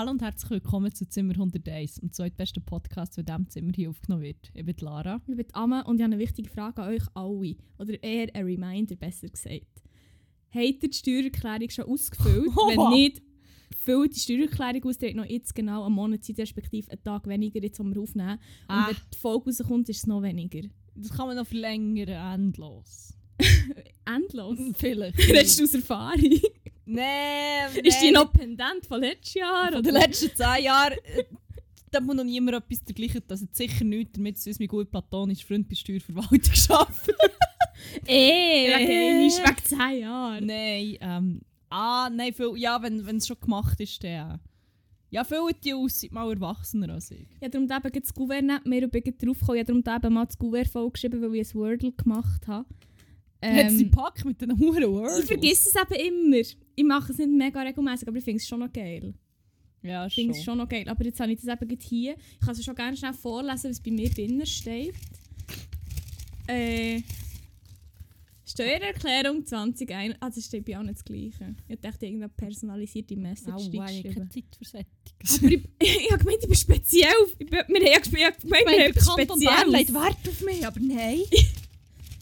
Hallo und herzlich willkommen zu Zimmer 101, dem zweitbesten Podcast, der in diesem Zimmer hier aufgenommen wird. Ich bin Lara. Ich bin Amme und ich habe eine wichtige Frage an euch alle. Oder eher ein Reminder, besser gesagt. Habt ihr die Steuererklärung schon ausgefüllt? Wenn nicht, füllt die Steuererklärung aus. Ihr habt noch jetzt genau einen Monat Zeit, respektive einen Tag weniger, jetzt, wo wir aufnehmen. Und Ah. wenn die Folge rauskommt, ist es noch weniger. Das kann man noch verlängern, endlos. Endlos. Vielleicht. Redest du aus Erfahrung? Nein, Ist die noch pendent von letztes Jahr? Von den letzten zehn Jahren, äh, da muss noch niemand etwas dergleichen. Das hat sicher nichts damit zu tun, mein gut platonischer Freund bei Steuerverwaltung arbeitet. Eh, Äh. wegen, ist wegen 10 Jahren. nein, ähm, ah, nein, viel, ja, wenn es schon gemacht ist, dann. Ja, viele die aus sind mal erwachsener als ich. Habe darum eben das Gouverne mehr und bin draufgekommen. Ich habe darum eben mal das Gouverne vollgeschrieben, weil ich ein Wordle gemacht habe. Hat sie Ähm, Pack mit den Huren Wordles? ich vergesse es eben immer. Ich mache es nicht mega regelmäßig, aber ich finde es schon noch geil. Ja, Ich finde es schon noch geil. Aber jetzt habe ich das eben hier. Ich kann es schon gerne schnell vorlesen, was bei mir drinnen steht. Äh, Steuererklärung 2021. Ah, das steht bei auch nicht das Gleiche. Ich dachte, irgendeine personalisierte Message Au, steht ich habe keine Zeit für Sättiges. Aber ich, ich habe gemeint, ich bin speziell. Ich bin, wir haben ja gemeint, ich habe gemeint, wir haben etwas Spezielles. Wert auf mich, aber nein.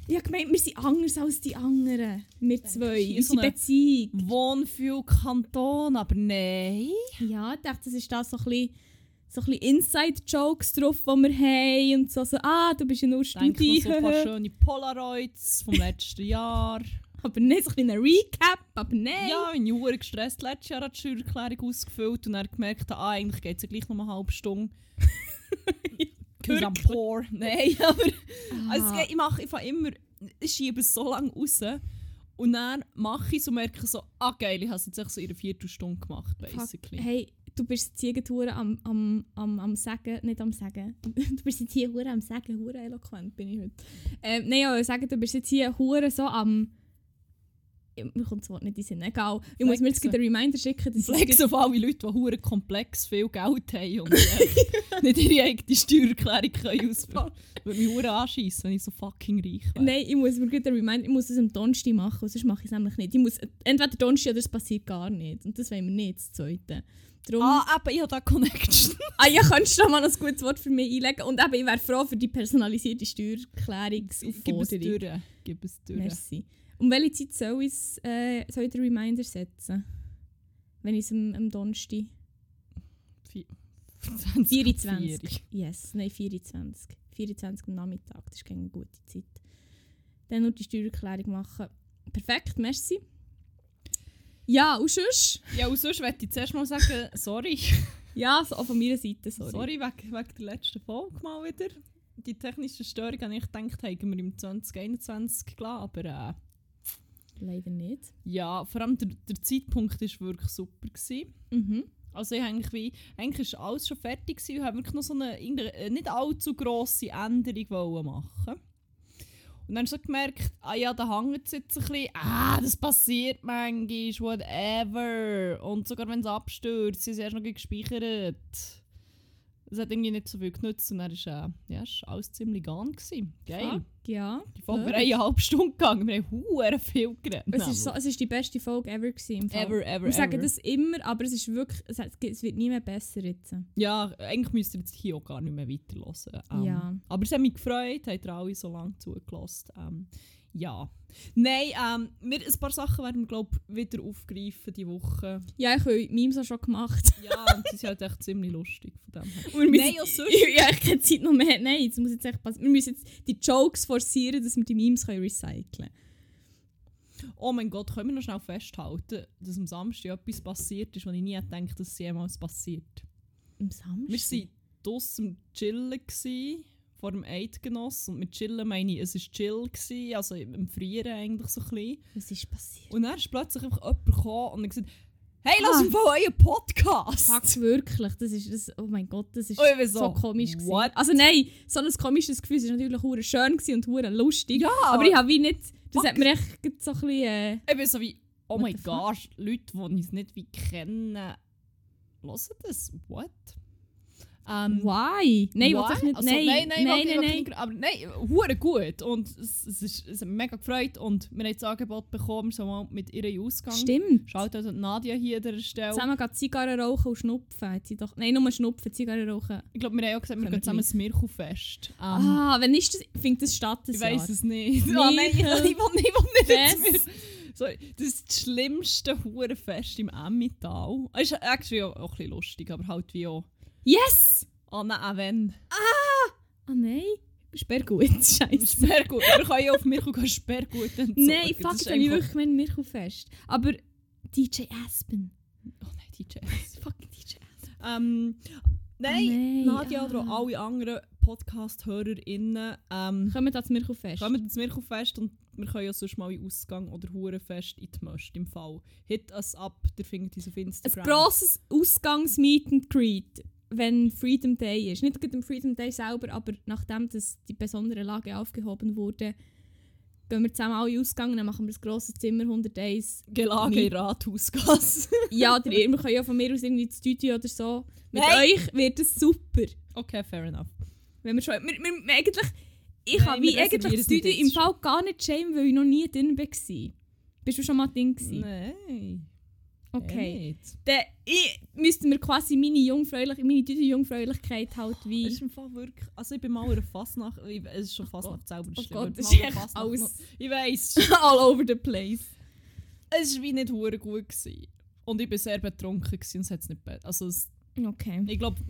Ich habe gemeint, wir sind anders als die anderen. Wir zwei. so Unsere eine- Beziehung. Wohnfühl Kanton, aber nein. Ja, ich dachte, das ist da so ein bisschen, so ein bisschen Inside-Jokes drauf, die wir haben. Und so, so ah, du bist ja nur Ich noch Studi. so ein paar schöne Polaroids vom letzten Jahr. aber nicht so ein ein Recap, aber nein. Ja, ich bin hure gestresst. Letztes Jahr hat die Steuererklärung ausgefüllt und dann gemerkt, ah, eigentlich geht es ja gleich noch eine halbe Stunde. Because I'm poor. Nein, aber also, es Ah. geht, ich mache fange immer, ich schiebe es so lange raus und dann mache ich so merke ich so, ah geil, ich habe es jetzt echt so in einer Viertelstunde gemacht, basically. Hey, du bist hure am, am, am, am Sagen, nicht am Sagen. Du bist jetzt hier hure am Sagen, hure eloquent bin ich heute. Ähm, nein, ja, ich sagen, du bist jetzt hier hure so am... Mir kommt das Wort nicht in Sinn, egal. Ich muss mir jetzt einen Reminder schicken, dass ich Flex auf alle Leute, die hure komplex viel Geld haben und äh, nicht ihre eigene Steuererklärung können ausfüllen. Würde mich hure anschiessen, wenn ich so fucking reich wäre. Nein, ich muss mir einen Reminder, ich muss es am Donnerstag machen, sonst mache ich es nämlich nicht. Ich muss entweder Donnerstag oder es passiert gar nicht. Und das wollen wir nicht, das Zweite. Darum, Ah, eben, ich habe da Connection. ah, ja, kannst du da mal ein gutes Wort für mich einlegen? Und eben, ich wäre froh für die personalisierte Gib es Steuererklärungsaufforderung. durch. Gib es durch. Merci. Um welche Zeit soll ich, es, äh, soll ich den Reminder setzen? Wenn ich es am, am Donnerstag... 20 24. Yes, nein, 24. 24 am Nachmittag, das ist keine gute Zeit. Dann nur die Steuererklärung machen. Perfekt, merci. Ja, und sonst? Ja, und sonst möchte ich zuerst mal sagen, sorry. Ja, so auch von meiner Seite, sorry. Sorry, wegen, wegen der letzten Folge mal wieder. Die technische Störung, habe ich gedacht, haben wir im 2021 gelassen, aber äh, Leider nicht. ja, vor allem der, der Zeitpunkt war wirklich super. Gewesen. Mhm. Also ich eigentlich wie, eigentlich ist alles schon fertig gewesen und habe wirklich noch so eine, äh, nicht allzu grosse Änderung machen. Und dann so gemerkt, ah ja, da hängt es jetzt ein bisschen, ah, das passiert manchmal, whatever. Und sogar wenn es abstürzt, ist es erst noch gespeichert. Es hat irgendwie nicht so viel genutzt und dann ist, äh, ja, ist alles ziemlich gone gewesen. Geil. Fuck, ja. Die Folge Blöd. wäre eine halbe Stunde gegangen, wir haben hure viel geredet. Es ist, so, es ist die beste Folge ever gewesen. Im Fall. Ever, ever, Wir sagen ever. das immer, aber es ist wirklich, es, hat- es wird nie mehr besser jetzt. Ja, eigentlich müsst ihr jetzt hier auch gar nicht mehr weiterhören. Ähm, Ja. Aber es hat mich gefreut, habt ihr alle so lange zugelassen. Ähm, ja. Nein, ähm, wir, ein paar Sachen werden wir, glaube wieder aufgreifen diese Woche. Ja, ich habe Memes auch schon gemacht. Ja, und sie sind halt echt ziemlich lustig von dem her. Und Nein, auch sonst. Ja, ich keine Zeit noch mehr. Nein, jetzt muss jetzt echt passieren. Wir müssen jetzt die Jokes forcieren, dass wir die Memes können recyceln. Oh mein Gott, können wir noch schnell festhalten, dass am Samstag etwas passiert ist, was ich nie hätte gedacht, dass es jemals passiert. Am Samstag? Wir waren draussen am Chillen gewesen, vor dem Eidgenoss. Und mit Chillen meine ich, es war chill, gewesen, also im Frieren eigentlich so ein bisschen. Was ist passiert? Und dann ist plötzlich einfach jemand gekommen und hat gesagt, hey, lass Ah. uns mal einen Podcast! Fuck, wirklich. Das ist, das, oh mein Gott, das ist ich bin so, so, komisch. gewesen. what? Also nein, so ein komisches Gefühl. Es war natürlich hure schön und hure lustig. Ja, aber ich habe wie nicht... Das Fuck. hat mir echt so ein bisschen... Äh, Ich bin so wie, oh mein? Gott, Leute, die uns nicht wie kennen, hören das? What? Ähm, Why? Nein, why? ich nicht. Also, nein, nein, nein, nein, nein, nein. nicht- Aber nein, hure gut. Und es, es, ist, es hat mich mega gefreut. Und wir haben das Angebot bekommen, so mal mit ihr in den Ausgang. Stimmt. Schaut also Nadia hier an dieser Stelle. Zusammen geht Zigarren rauchen und schnupfen. Hat sie doch, nein, nur schnupfen, Zigarren rauchen. Ich glaube, wir haben auch gesagt, wir Können gehen zusammen ins Mirko-Fest. Ähm, ah, wenn ist das, findet das statt? Das ich weiß es nicht. Ah, nein, ich, will nicht, ich will nicht Sorry, das ist das schlimmste Hurenfest im Emmental. Es ist actually auch, auch ein bisschen lustig, aber halt wie auch... Yes! Oh nein, wenn. Ah nein, Sperrgut, scheiße. Sperrgut. Wir können ja auf Mirko gehen Sperrgut entsorgen. Nein, fuck, ich einfach- wirklich mein Mirko fest. Aber DJ Aspen. Oh nein, DJ. Fucking DJ Aspen. ähm, nein, nein, Nadia ah. oder alle anderen Podcast-HörerInnen ähm, Kommen zu Mirko fest? kommen ins Mirko-Fest und wir können ja sonst mal in Ausgang oder Hurenfest in die Möst im Fall. Hit us up, der findet uns auf Ein Instagram. grosses Ausgangs-Meet and Greet, wenn Freedom Day ist. Nicht am Freedom Day selber, aber nachdem das die besondere Lage aufgehoben wurde, gehen wir zusammen alle Ausgang, dann machen wir das grosse Zimmer 101. Gelage in Rathausgasse. Ja, oder ihr- wir können ja von mir aus irgendwie ins Studio oder so. Mit Nein. euch wird es super. okay, fair enough. Wenn wir schon, wir, wir, wir eigentlich, ich habe wie eigentlich das Studio im Fall gar nicht shame, weil ich noch nie drin war. Bist du schon mal drin? Nein. Okay. Dann ich, müsste mir quasi meine Jungfräulich, meine Tüte-Jungfräulichkeit halt wie... Es ist im Fall wirklich. Also ich bin mal einer Fastnacht. ich- Es ist schon Fastnacht selber. Oh Gott, das ist einer echt Fasnacht alles- noch- Ich weiss. all over the place. es war wie nicht hure gut. Gewesen. Und ich war sehr betrunken gewesen und es hat es nicht Also es, Okay. ich glaube,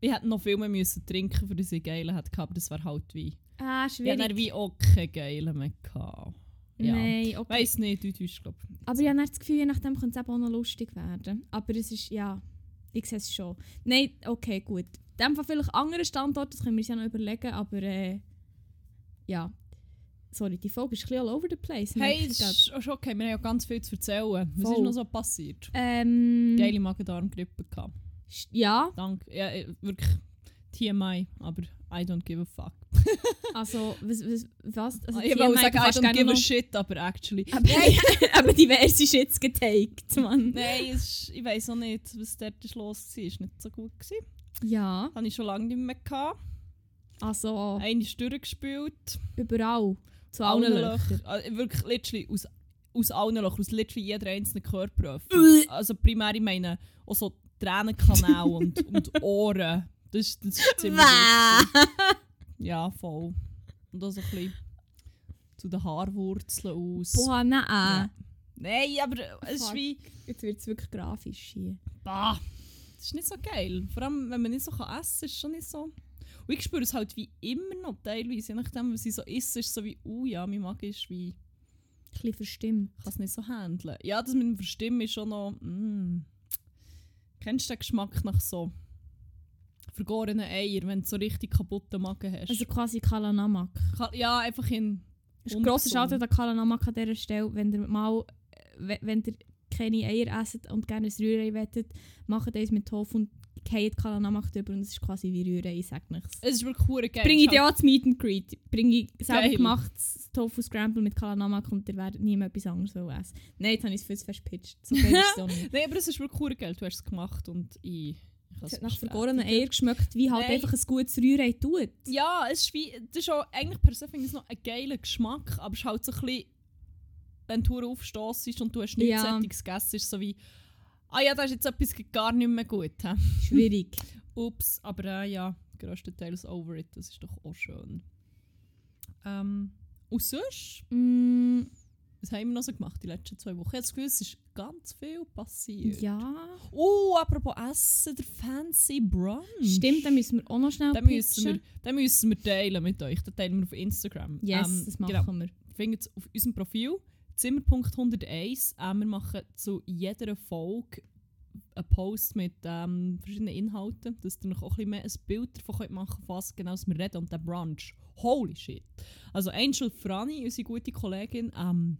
ich hätte noch viel mehr müssen trinken, für das ich geile hätte gehabt, aber das wäre halt wie. Ah, Ich schwierig. hatte dann wie auch keine geile mehr. Gehabt. Ja. Nein, okay. Weiss nicht, du tust glaube Aber ich habe das Gefühl, je nachdem könnte es auch noch lustig werden. Aber es ist, ja, ich sehe es schon. Nein, okay, gut. In dem Fall vielleicht andere Standorte, das können wir uns ja noch überlegen, aber äh, ja. Sorry, die Folge ist ein bisschen all over the place. Hey, ich ist ist okay, wir haben ja ganz viel zu erzählen. Was Voll. ist noch so passiert? ähm, Geile Magen-Darm-Grippe gehabt. Ja, Danke. Ja, äh, wirklich TMI, aber I don't give a fuck. also, was, was, was? Also, ich wollte sagen, I don't give a shit, aber actually. Aber, aber diverse Shits getaked, Mann. Nein, ist, ich weiß auch nicht, was dort ist los war. Es war nicht so gut. Gewesen. Ja, Habe ich schon lange nicht mehr gehabt. also Eine ist durchgespielt. überall. Zu allen Löchern. Löchern. Also, wirklich literally aus, aus allen Löchern, aus literally jeder einzelnen Körperöffnung. Also primär, ich meine, auch so Tränenkanal und, und Ohren. Das, das ist ziemlich. Ja, voll. Und auch so ein bisschen zu den Haarwurzeln aus. Boah, nein. Ja. Nein, aber es ist wie... Jetzt wird es wirklich grafisch hier. Bah, das ist nicht so geil. Vor allem, wenn man nicht so kann essen kann, ist es schon nicht so... Und ich spüre es halt wie immer noch teilweise. Je nachdem, was ich so esse, ist es so wie, oh ja, mein Magen ist wie... Ein bisschen verstimmt. Ich kann es nicht so handeln. Ja, das mit dem Verstimmen ist schon noch... Mm. Kennst du den Geschmack nach so vergorenen Eier, wenn du so richtig kaputten Magen hast? Also quasi Kalanamak. Ka- ja, einfach in... Das ist grosser. Schaden an Kalanamak an dieser Stelle. Wenn ihr mal, äh, we- wenn ihr keine Eier esst und gerne ein Rührei wettet, macht eins mit Tofu und geht Kalanamak drüber und es ist quasi wie Rührei, ich sag nichts. Es ist wirklich hure geil. Bringe ich Es dir auch das Meet and Greet. Bringe ich selber Geil. gemachtes Tofu Scramble mit Kalanamak und ihr werdet nie mehr etwas anderes essen. Nein, jetzt habe ich es fest gepitcht. So es. Nein, aber es ist wirklich hure geil. Du hast es gemacht und ich... Es hat nach vergorenen Eier geschmeckt, wie halt Nein. einfach ein gutes Rührei tut. Ja, es ist wie, das ist auch, eigentlich per se finde ich es noch ein geiler Geschmack, aber es ist halt so ein bisschen, wenn du aufstossest und du hast nichts Ja. Sättiges gegessen, ist so wie, ah ja, da ist jetzt etwas gar nicht mehr gut. He? Schwierig. Ups, aber äh, ja, größtenteils over it, das ist doch auch schön. Ähm, und sonst, mm, was haben wir noch so gemacht die letzten zwei Wochen? Ich habe das Gefühl, es ist ganz viel passiert. ja. Oh, apropos Essen, der fancy Brunch. Stimmt, dann müssen wir auch noch schnell Den müssen, wir, den müssen wir teilen mit euch. Den teilen wir auf Instagram. Yes, Ähm, das machen genau. wir. findet es auf unserem Profil Zimmer.101. Ähm, wir machen zu jeder Folge einen Post mit ähm, verschiedenen Inhalten, dass ihr noch auch ein bisschen mehr ein Bild davon könnt machen könnt, was genau wir reden. Und der Brunch, holy shit. Also Angel Frani, unsere gute Kollegin, ähm,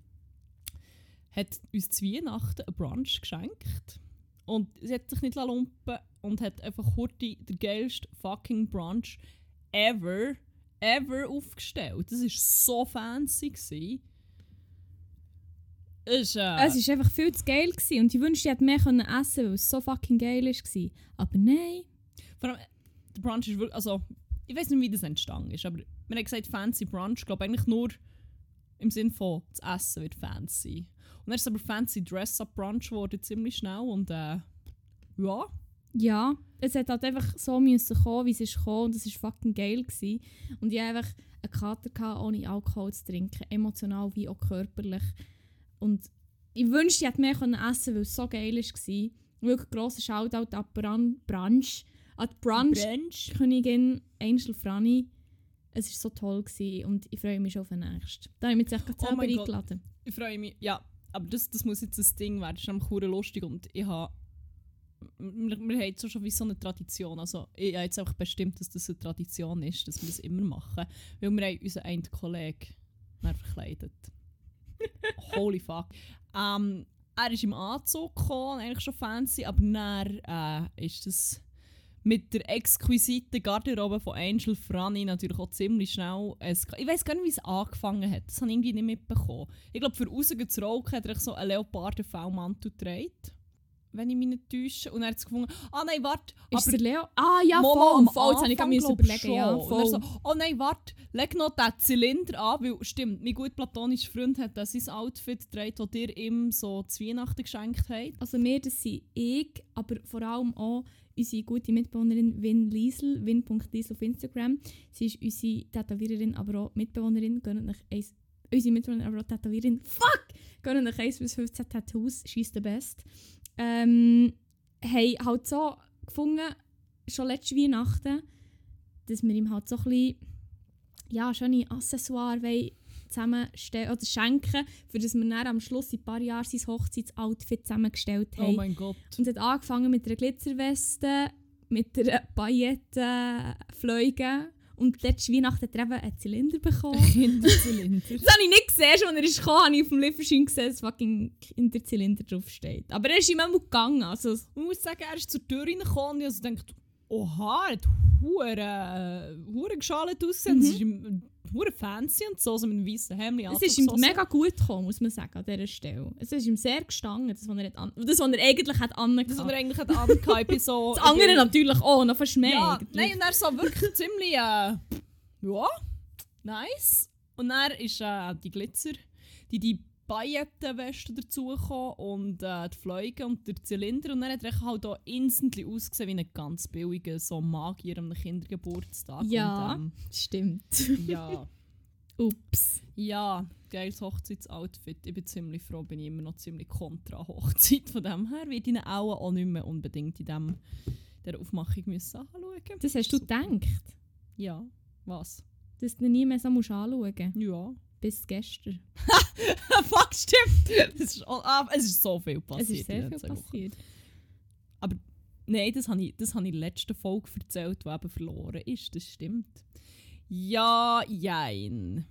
hat uns zu Weihnachten einen Brunch geschenkt. Und sie hat sich nicht lumpen und hat einfach heute den geilsten fucking Brunch ever, ever aufgestellt. Das war so fancy. Gewesen. Es ist, äh, Es war einfach viel zu geil gewesen und ich wünschte, ich hätte mehr können essen weil es so fucking geil war. Aber nein. vor allem, der Brunch ist wirklich, also ich weiß nicht, wie das entstanden ist, aber wir haben gesagt fancy Brunch, glaube eigentlich nur im Sinn von das Essen wird fancy. Und dann ist es aber fancy Dress-Up Brunch geworden, ziemlich schnell und äh, ja, Ja, es hat halt einfach so müssen kommen, wie es ist gekommen und es war fucking geil. Gewesen. Und ich hatte einfach einen Kater, gehabt, ohne Alkohol zu trinken, emotional wie auch körperlich. Und ich wünschte, ich hätte mehr können essen weil es so geil war. Wirklich grosser Shoutout an Bran Brunch, an die Brunch. Brunch-Königin Angel Franny. Es war so toll gewesen und ich freue mich schon auf den nächsten. Da habe ich mich jetzt echt Oh selber eingeladen. Ich freue mich, ja, aber das, das muss jetzt ein Ding werden, das ist nämlich lustig und ich habe wir, wir haben jetzt schon wie so eine Tradition, also ich habe jetzt einfach bestimmt, dass das eine Tradition ist, dass wir das immer machen, weil wir haben unseren einen Kollegen verkleidet. Holy fuck. Ähm, er ist im Anzug gekommen, eigentlich schon fancy, aber dann äh, ist das mit der exquisiten Garderobe von Angel Franny natürlich auch ziemlich schnell. eska- Ich weiß gar nicht, wie es angefangen hat. Das habe ich irgendwie nicht mitbekommen. Ich glaube, für rausgehen zu rauchen hat er so einen leoparden V-Mantel getragen. Wenn ich mich nicht täusche. Und er hat es gefunden, ah nein, warte. Ist der Leo? Ah ja, Mo- voll, am voll. Jetzt habe ich glaub überlegen. schon. Ja, Und voll. so, oh nein, warte, leg noch den Zylinder an, weil stimmt, mein gut platonischer Freund hat das sein Outfit getragen, das dir ihm so zu Weihnachten geschenkt hat. Also mir, das sind ich, aber vor allem auch unsere gute Mitbewohnerin Win Liesel, win.liesel auf Instagram. Sie ist unsere Tätowiererin, aber auch Mitbewohnerin. Gönnt euch eins, unsere Mitbewohnerin, aber auch Tätowiererin. Fuck! Gönnt euch 1 bis 15 Tattoos, she's the best. Ähm, haben halt so gefunden, schon letzte Weihnachten, dass wir ihm halt so ein bisschen, ja, schöne Accessoires wollen zusammenstellen oder schenken, für das wir dann am Schluss in ein paar Jahren sein Hochzeitsoutfit zusammengestellt Oh haben. mein Gott. und es hat angefangen mit einer Glitzerweste, mit einer Paillettenfleuge und letzte Weihnachten hat er eben einen Zylinder bekommen. Kinderzylinder. Das habe ich nicht gesehen, als er ist gekommen, habe ich auf dem Lieferschein gesehen, dass fucking Kinderzylinder draufsteht. Aber er ist immer gegangen, also Ich muss sagen, er ist zur Tür reingekommen und ich also gedacht, oha, er hat hure, hure geschalt ausgesehen. Mhm. Es ist ihm hure fancy und so, so mit einem weißen Hemd. es ist ihm mega gut gekommen, muss man sagen, an dieser Stelle. Es ist ihm sehr gestanden, das, was er, an das, was er eigentlich hat angehabt. Das, was er eigentlich hat angehabt, ich bin so... Das andere bin- natürlich auch, noch fast mehr. Ja, nein, und er so wirklich ziemlich, äh, ja, nice. Und dann ist äh, die Glitzer, die, die Paillettenweste dazugekommen und äh, die Fliege und der Zylinder. Und dann hat er halt auch instantly ausgesehen wie ein ganz billiger so Magier am Kindergeburtstag. Ja. Und, Stimmt. ähm, ja. Ups. Ja, geiles Hochzeitsoutfit. Ich bin ziemlich froh, bin ich immer noch ziemlich kontra Hochzeit. Von dem her werde ich auch, auch nicht mehr unbedingt in dem, der Aufmachung müssen anschauen. Das hast du Super. gedacht, Ja, was? dass du nie mehr so musst anschauen musst, Ja. Bis gestern. Fuck, stimmt! Es ist, ah, es ist so viel passiert. es ist sehr viel passiert. Nein, das habe ich, das habe ich in der letzten Folge erzählt, die eben verloren ist. Das stimmt. Ja, jein.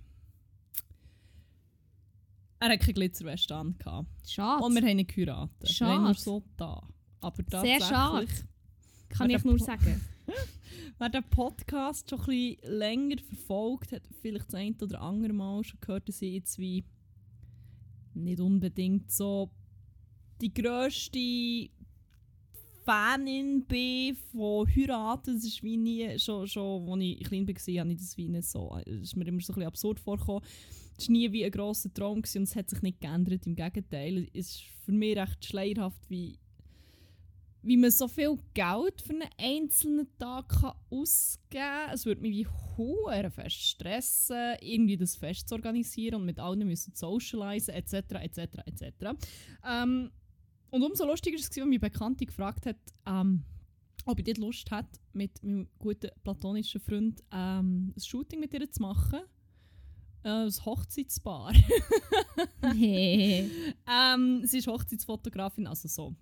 Er hat keine Glitzerweste an. Schade. Und wir haben nicht geheiratet. Wir Schade. haben nur so da. Aber Sehr schade. Kann ich nur sagen. Wer den Podcast schon ein bisschen länger verfolgt, hat vielleicht das eine oder andere Mal schon gehört, dass ich jetzt wie nicht unbedingt so die grösste Fanin bin von Heiraten. Das ist wie nie, schon, schon als ich klein war, habe ich das wie nicht so, es ist mir immer so ein bisschen absurd vorgekommen. Es war nie wie ein grosser Traum und es hat sich nicht geändert, im Gegenteil. Es ist für mich recht schleierhaft, wie wie man so viel Geld für einen einzelnen Tag kann ausgeben kann. Es würde mich wie hure fest stressen, irgendwie das Fest zu organisieren und mit allen müssen socialisen etc. etc. etc. Ähm, und umso lustiger war es, als mich Bekannte gefragt hat, ähm, ob ich dort Lust hätte, mit meinem guten platonischen Freund ähm, ein Shooting mit ihr zu machen. Äh, ein Hochzeitspaar. Hey. Ähm, sie ist Hochzeitsfotografin, also so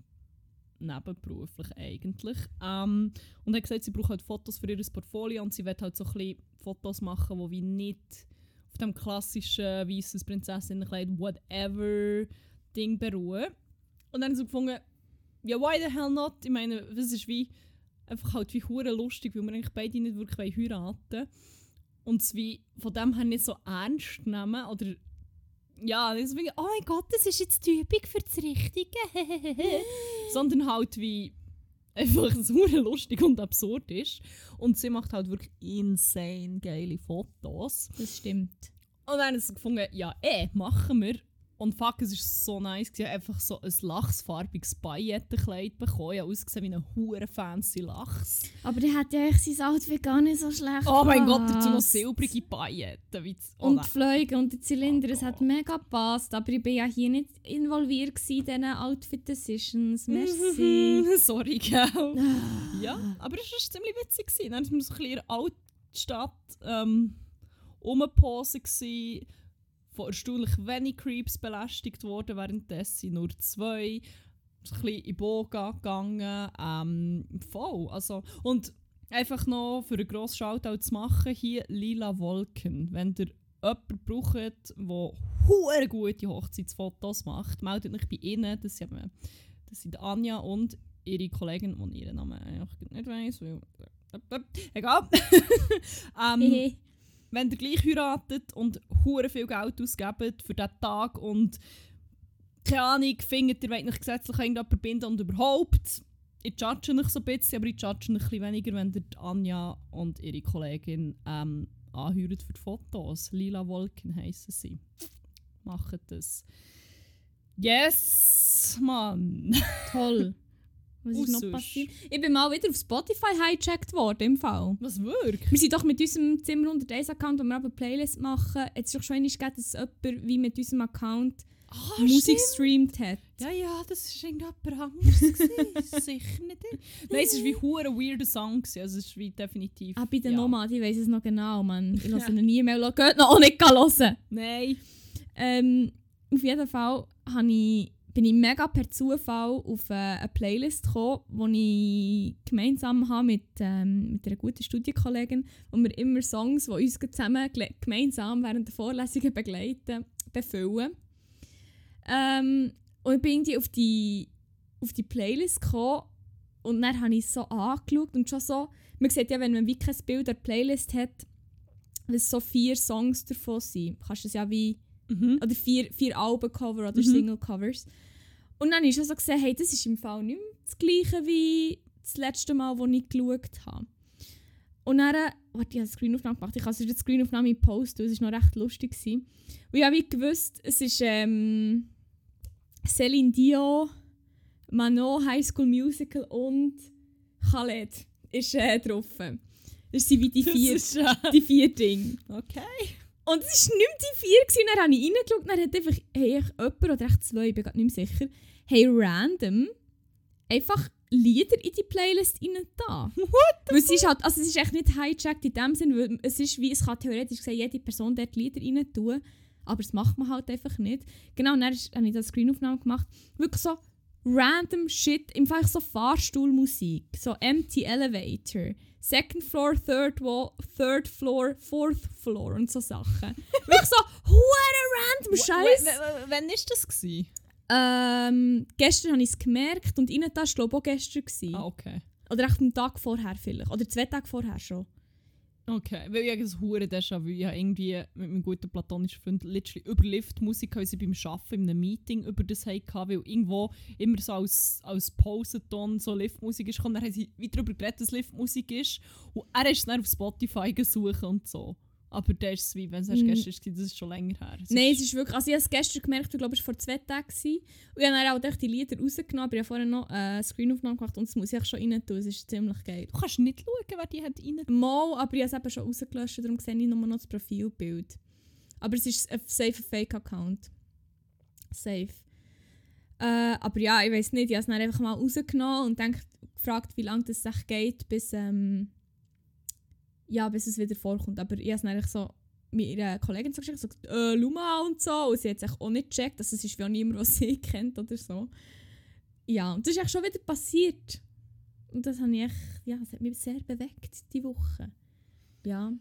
nebenberuflich eigentlich. Ähm, und hat gesagt, sie braucht halt Fotos für ihr Portfolio und sie wird halt so ein bisschen Fotos machen, die wie nicht auf dem klassischen weißes Prinzessinnenkleid, whatever Ding beruhen. Und dann haben sie gefunden, ja, why the hell not? Ich meine, das ist wie einfach halt wie hure lustig, weil wir eigentlich beide nicht wirklich heiraten. Und es wie von dem her nicht so ernst nehmen oder ja, deswegen, oh mein Gott, das ist jetzt Übung für das Richtige. Sondern halt wie einfach so lustig und absurd ist. Und sie macht halt wirklich insane geile Fotos. Das stimmt. Und dann haben sie gefunden, ja, eh, machen wir. Und fuck, es war so nice. Ich habe einfach so ein lachsfarbiges Paillettenkleid bekommen. Ich habe ausgesehen wie ein hure fancy Lachs. Aber der hat ja echt sein Outfit gar nicht so schlecht Oh mein Gott, dazu noch silbrige Pailletten. Oh Und die Flüge und die Zylinder, es hat Oh. mega gepasst. Aber ich bin ja hier nicht involviert in diesen Outfit-Decisions. Merci. Sorry, gell? Ah. Ja, aber es war ziemlich witzig. Dann wir so ein bisschen in der Altstadt ähm, rumgeposen. Von erstaunlich wenig Creeps belästigt worden, währenddessen nur zwei. Ein bisschen in Boga gegangen. Ähm, voll. Also, und einfach noch für einen grossen Shoutout zu machen, hier Lila Wolken. Wenn ihr jemanden braucht, der hure gute Hochzeitsfotos macht, meldet euch bei ihnen. Das sind, das sind Anja und ihre Kollegin, die ihren Namen eigentlich nicht weiss. Weil, egal. ähm. Wenn ihr gleich heiratet und hure viel Geld ausgebt für diesen Tag und keine Ahnung, findet ihr wollt euch gesetzlich irgendjemanden binden und überhaupt, ich judge euch so ein bisschen, aber ich judge euch ein bisschen weniger, wenn ihr Anja und ihre Kollegin ähm, anheuert für die Fotos. Lila Wolken heissen sie. Macht das. Yes, Mann! Toll. Was ist Und noch passiert? Ich bin mal wieder auf Spotify hijacked worden im Fall. Was wirklich? Wir sind doch mit unserem Zimmer 101 Account, wo wir aber Playlist machen, jetzt ist doch schon einmal gegeben, dass jemand wie mit unserem Account Ah, Musik streamt hat. Ja, ja, das war irgendjemand anderes. Sicher nicht. ich. Nein, es war wie hure weirder Song. Also es ist wie definitiv... Ah, bei den ja. Nomaden, ich weiss es noch genau, man. Ich Ja. ihn nie mehr, geht noch auch nicht hören. Nein. Ähm, auf jeden Fall habe ich, bin ich mega per Zufall auf äh, eine Playlist gekommen, die ich gemeinsam habe mit, ähm, mit einer guten Studienkollegin, wo wir immer Songs, die uns zusammen gemeinsam während der Vorlesungen begleiten, befüllen. Ähm, und ich bin irgendwie auf die, auf die Playlist gekommen und dann habe ich es so angeschaut und schon so, man sieht ja, wenn man wie kein Bild der Playlist hat, dass so vier Songs davon sind. Kannst du es ja wie Mhm. oder vier, vier Albencover oder Mhm. Single-Covers. Und dann ist schon so gesehen, hey, das ist im Fall nicht mehr das gleiche wie das letzte Mal, wo ich geschaut habe. Und dann, warte, ich habe eine Screenaufnahme gemacht. Ich kann es die Screenaufnahme posten, es war noch recht lustig. Gewesen. Und ich habe gewusst, es ist ähm, Celine Dion, Manon, High School Musical und Khaled ist äh, drauf. Das sind wie die Das vier, äh, die vier Dinge. okay. Und es war nicht die vier, gewesen. dann habe ich reingeschaut, dann hat einfach, hey, jemand oder echt zwei, ich bin gerade nicht mehr sicher, hey, random einfach Lieder in die Playlist rein da. Weil es ist halt, also es ist echt nicht hijacked in dem Sinn, weil es ist wie, es kann theoretisch gesehen jede Person dort Lieder rein tun, aber das macht man halt einfach nicht. Genau, und dann ist- habe ich da eine Screenaufnahme gemacht, wirklich so random Shit, im Fall so Fahrstuhlmusik, so Empty Elevator, Second Floor, Third Wall, Third Floor, Fourth Floor und so Sachen. wirklich so hure random Scheiß. Wann war das? Gewesen? Ähm, gestern habe ich es gemerkt und innen da war glaube ich auch gestern. Gewesen. Ah, okay. Oder echt einen Tag vorher vielleicht. Oder zwei Tage vorher schon. Okay, weil ich das hure Déjà-vu. Ich habe irgendwie mit meinem guten platonischen Freund literally über Liftmusik, weil sie beim Arbeiten in einem Meeting über das hatten, weil irgendwo immer so als, als Pausenton so Liftmusik ist gekommen. Dann haben sie wieder darüber geredet, dass Liftmusik ist. Und er ist dann auf Spotify gesucht und so. Aber das ist es wie, wenn es erst Mm. gestern war, das ist schon länger her. Es Nein, ist- es ist wirklich. Also ich habe es gestern gemerkt, ich glaube, es war vor zwei Tagen. Gewesen. Und ich habe dann auch echt die Lieder rausgenommen, aber ich habe vorher noch äh, eine Screenaufnahme gemacht und das muss ich schon rein tun. Es ist ziemlich geil. Du kannst nicht schauen, wer die hat rein. Mal, aber ich habe es eben schon rausgelöscht, darum sehe ich nur noch das Profilbild. Aber es ist ein safe Fake-Account. Safe. Äh, aber ja, ich weiß nicht, ich habe es dann einfach mal rausgenommen und denkt, gefragt, wie lange das echt geht, bis, ähm, ja, bis es wieder vorkommt. Aber ich habe es eigentlich so mit ihrer Kollegin so geschickt, so gesagt, äh, Luma und so. Und sie hat es echt auch nicht gecheckt, dass es ist wie auch niemand, was sie kennt oder so. Ja, und das ist echt schon wieder passiert. Und das, habe ich echt, ja, das hat mich sehr bewegt, die Woche. Ja,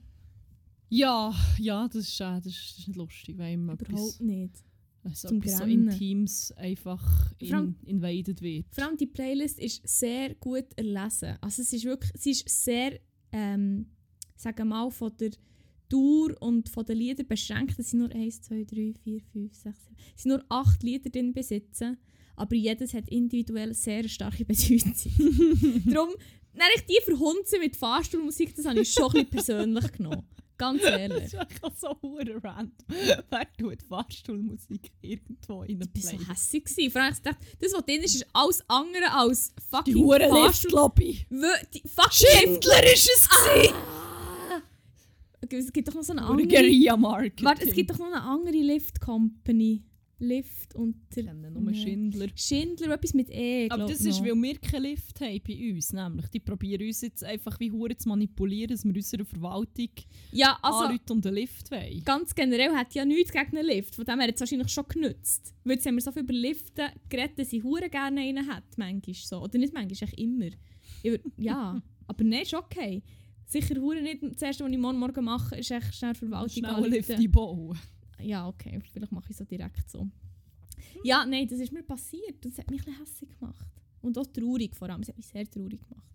Ja, ja, das ist, äh, das ist, das ist nicht lustig, weil ihm überhaupt etwas, nicht. also zum etwas so. Intims einfach allem- in, invaded wird. Vor allem die Playlist ist sehr gut erlesen. Also es ist wirklich, sie ist sehr, ähm, sagen wir mal, von der Tour und von den Liedern beschränkt. Es sind nur 1, 2, 3, 4, 5, 6, 7. Es sind nur 8 Lieder drin besitzen. Aber jedes hat individuell sehr starke Bedeutung. Darum, wenn ich die verhunze mit Fahrstuhlmusik, das habe ich schon ein bisschen persönlich genommen. Ganz Das ehrlich. ist wirklich so hure random. Wer tut Fahrstuhlmusik irgendwo in eine Ich war Play? so hässlich. Vor allem, ich dachte, das, was drin ist, ist alles andere als Die fucking hure Fahrstuhl. Wö- die fucking Schindler ist es gewesen. Es gibt doch noch so eine andere... Guerilla-Marketing. Warte, es gibt doch noch eine andere Lift-Company. Lift und. Ich kenne nur. Schindler. Schindler, etwas mit E, Aber das ist, noch. weil wir keinen Lift haben bei uns. Nämlich, die probieren uns jetzt einfach wie Hure zu manipulieren, dass wir unserer Verwaltung Ja, also... anrufen und einen Lift wollen. Ganz generell hat ja nichts gegen einen Lift. Von dem her hat es wahrscheinlich schon genützt. Weil jetzt haben wir so viel über Liften geredet, dass ich hure gerne einen hat. Manchmal so. Oder nicht manchmal, echt immer. Ich ja, aber nein, ist okay. Sicher hure nicht. Das erste, was ich morgen Morgen mache, ist echt schnell Verwaltung Schnell einen Lift anrufen. einbauen. Ja, okay. Vielleicht mache ich so direkt so. Ja, nein, das ist mir passiert. Das hat mich ein hässlich gemacht. Und auch traurig vor allem. Es hat mich sehr traurig gemacht.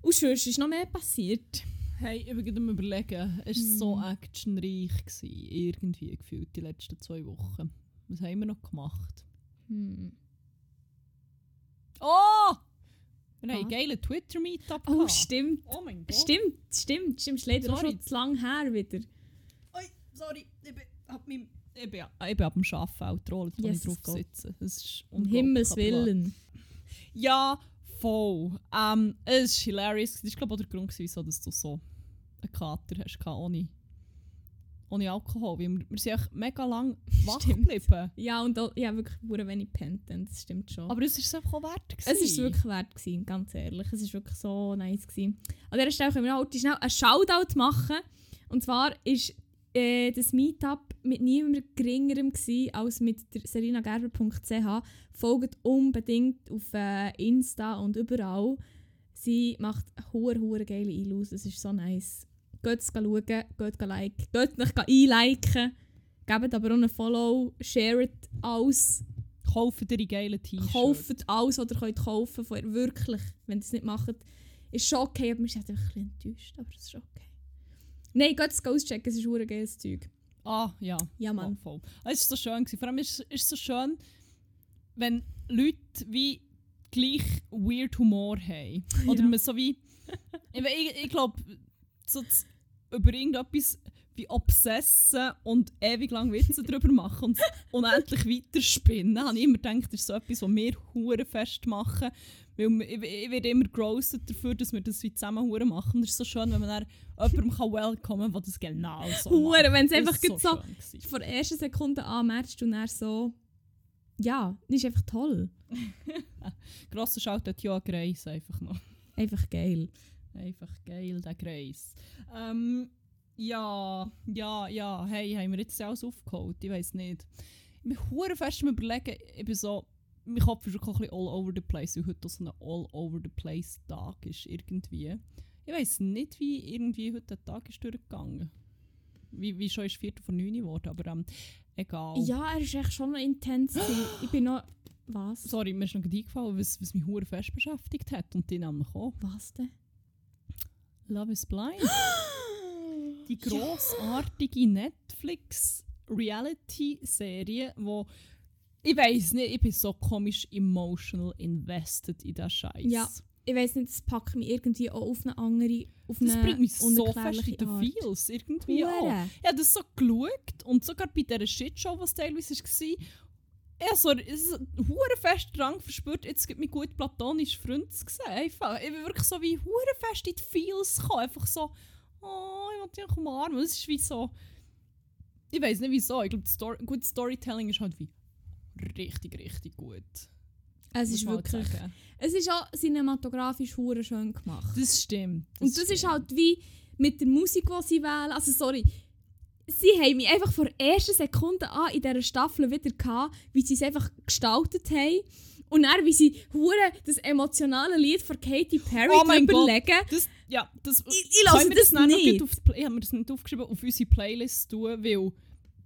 Und sonst ist noch mehr passiert. Hey, ich bin am überlegen, es war so Hm. actionreich, gewesen, irgendwie gefühlt die letzten zwei Wochen. Was haben wir noch gemacht? Hm. Oh! Wir haben einen geilen Twitter-Meetup Oh, gehabt. stimmt. Oh mein Gott. Stimmt, stimmt, stimmt. Ist leider Sorry. schon zu lang her wieder. Oi, sorry, ich bin ab meinem... Ich bin, ich bin ab dem Arbeiten auch getrollt, wo Jesus ich drauf Gott. sitze. Das ist Um Himmels. Willen. Ja, voll. Ähm, es ist hilarious. Das war glaube ich auch der Grund, wieso dass du so einen Kater hast, ohne, ohne Alkohol. Weil wir, wir sind echt mega lang wach geblieben. Ja, und auch, ja, wirklich hure wenig dann, das stimmt schon. Aber es war es einfach auch wert. es ist gewesen. wirklich wert gewesen, ganz ehrlich. Es ist wirklich so nice gewesen. An dieser Stelle können wir heute schnell einen Shoutout machen. Und zwar ist äh, das Meetup mit niemandem geringerem gewesen als mit serinagerber.ch. Folgt unbedingt auf äh, Insta und überall. Sie macht hure hure geile Einlaus. Es ist so nice. Geht es schauen, geht liken, geht mich einliken. Gebt aber auch einen Follow, sharet alles. Kaufen dir die geilen T-Shirts. Kauft alles, was ihr könnt kaufen könnt. Wirklich, wenn ihr es nicht macht. Ist schon okay, aber wir sind einfach ein bisschen enttäuscht. Aber es ist okay. Nein, geht es auschecken, es ist ein geiles Zeug. Ah, ja. Ja, Mann. Voll, voll. Es war so schön. Gewesen. Vor allem ist es so schön, wenn Leute wie gleich weird Humor haben. Oder Ja. man so wie... ich ich, ich glaube, so z- über irgendetwas wie obsessen und ewig lang Witze darüber machen und unendlich weiterspinnen, habe ich immer gedacht, das ist so etwas, was wir hure fest machen. Weil ich, ich werde immer grossed dafür, dass wir das wie zusammen hure machen. Und es ist so schön, wenn man dann jemandem kann welcomen kann, der das genau so Hure, macht. wenn es einfach so, so von der ersten Sekunde an merkst du dann so, ja, das ist einfach toll. Grosser Shoutout ja Grace einfach noch. Einfach geil. Einfach geil, der Grace. Ähm, ja, ja, ja, hey, haben wir jetzt alles aufgeholt? Ich weiß nicht. Ich bin hure fest überlegen, ich bin so, mein Kopf ist auch ein bisschen all over the place, weil heute so ein all over the place Tag ist irgendwie. Ich weiß nicht, wie irgendwie heute der Tag ist durchgegangen. Wie, wie schon ist Viertel vor neun geworden, aber ähm, egal. Ja, er ist echt schon noch intens. ich bin noch... Was? Sorry, mir ist noch gerade eingefallen, was, was mich hure fest beschäftigt hat und die nämlich auch. Was denn? Love is Blind. Die grossartige Netflix-Reality-Serie, wo ich weiß nicht, ich bin so komisch emotional invested in diesen Scheiß. Ja, Ich weiß nicht, das packt mich irgendwie auch auf eine andere, auf Das eine bringt mich so fest in den. Feels irgendwie auch. Hure. Ich habe das so geschaut und sogar bei dieser Shitshow, was teilweise war, ich habe so einen hure fest Drang verspürt, jetzt gibt mir gut platonische Freunde zu sehen. Einfach. Ich bin wirklich so wie hure fest in die Feels gekommen. Einfach so, oh, ich will dich umarmen. Das ist wie so, ich weiß nicht wieso. Ich glaube, Story, gut Storytelling ist halt wie richtig, richtig gut. Es ist halt wirklich... sagen. Es ist auch cinematografisch hure schön gemacht. Das stimmt. Und das ist stimmt. halt wie mit der Musik, die sie wählen. Also sorry, sie haben mich einfach von der ersten Sekunde an in dieser Staffel wieder gehabt, wie sie es einfach gestaltet haben. Und dann, wie sie hure das emotionale Lied von Katy Perry Oh überlegen. Das, ja, das, Ich, ich lasse das noch nicht. Auf ich habe mir das nicht aufgeschrieben, auf unsere Playlist tun, weil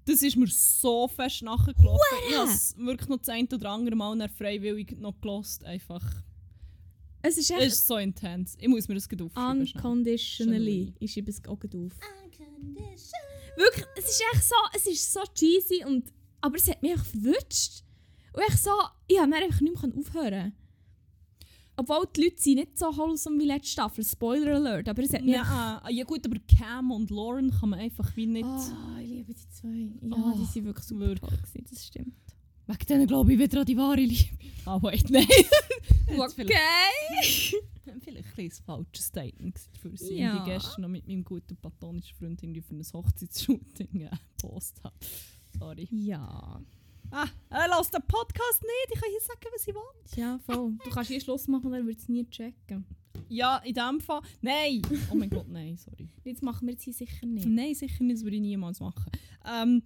das ist mir so fest nachgelaufen. Ich habe es wirklich noch das ein oder andere Mal dann freiwillig noch gelost, einfach. Es ist Es echt ist so intens. Ich muss mir das aufschreiben. unconditionally. Ich schreibe es auch auf. Wirklich, es ist echt so, es ist so cheesy und, aber es hat mich einfach verwünscht. Und ich so, ich habe einfach nicht mehr aufhören Obwohl die Leute sind nicht so wholesome wie letzte Staffel, Spoiler Alert, aber es hat mich... Ja, ja gut, aber Cam und Lauren kann man einfach wie nicht... Oh, ich liebe die zwei. Ja, Oh, die sind wirklich super toll gewesen, das stimmt. Wegen denen glaube ich wieder an die wahre Liebe. Ah, wait, nein. Jetzt vielleicht, ein falsches Statement für sie, Ja. die gestern noch mit meinem guten platonischen Freund irgendwie für ein Hochzeitsshooting äh, gepostet habe. Sorry. Ja. Ah, er lässt den Podcast nicht. Ich kann hier sagen, was ich will. Ja, voll. Du kannst hier Schluss machen, dann würde es nie checken. Ja, in dem Fall. Nein! Oh mein Gott, nein, sorry. Jetzt machen wir jetzt hier sicher nicht. Nein, sicher nicht, das würde ich niemals machen. Ähm,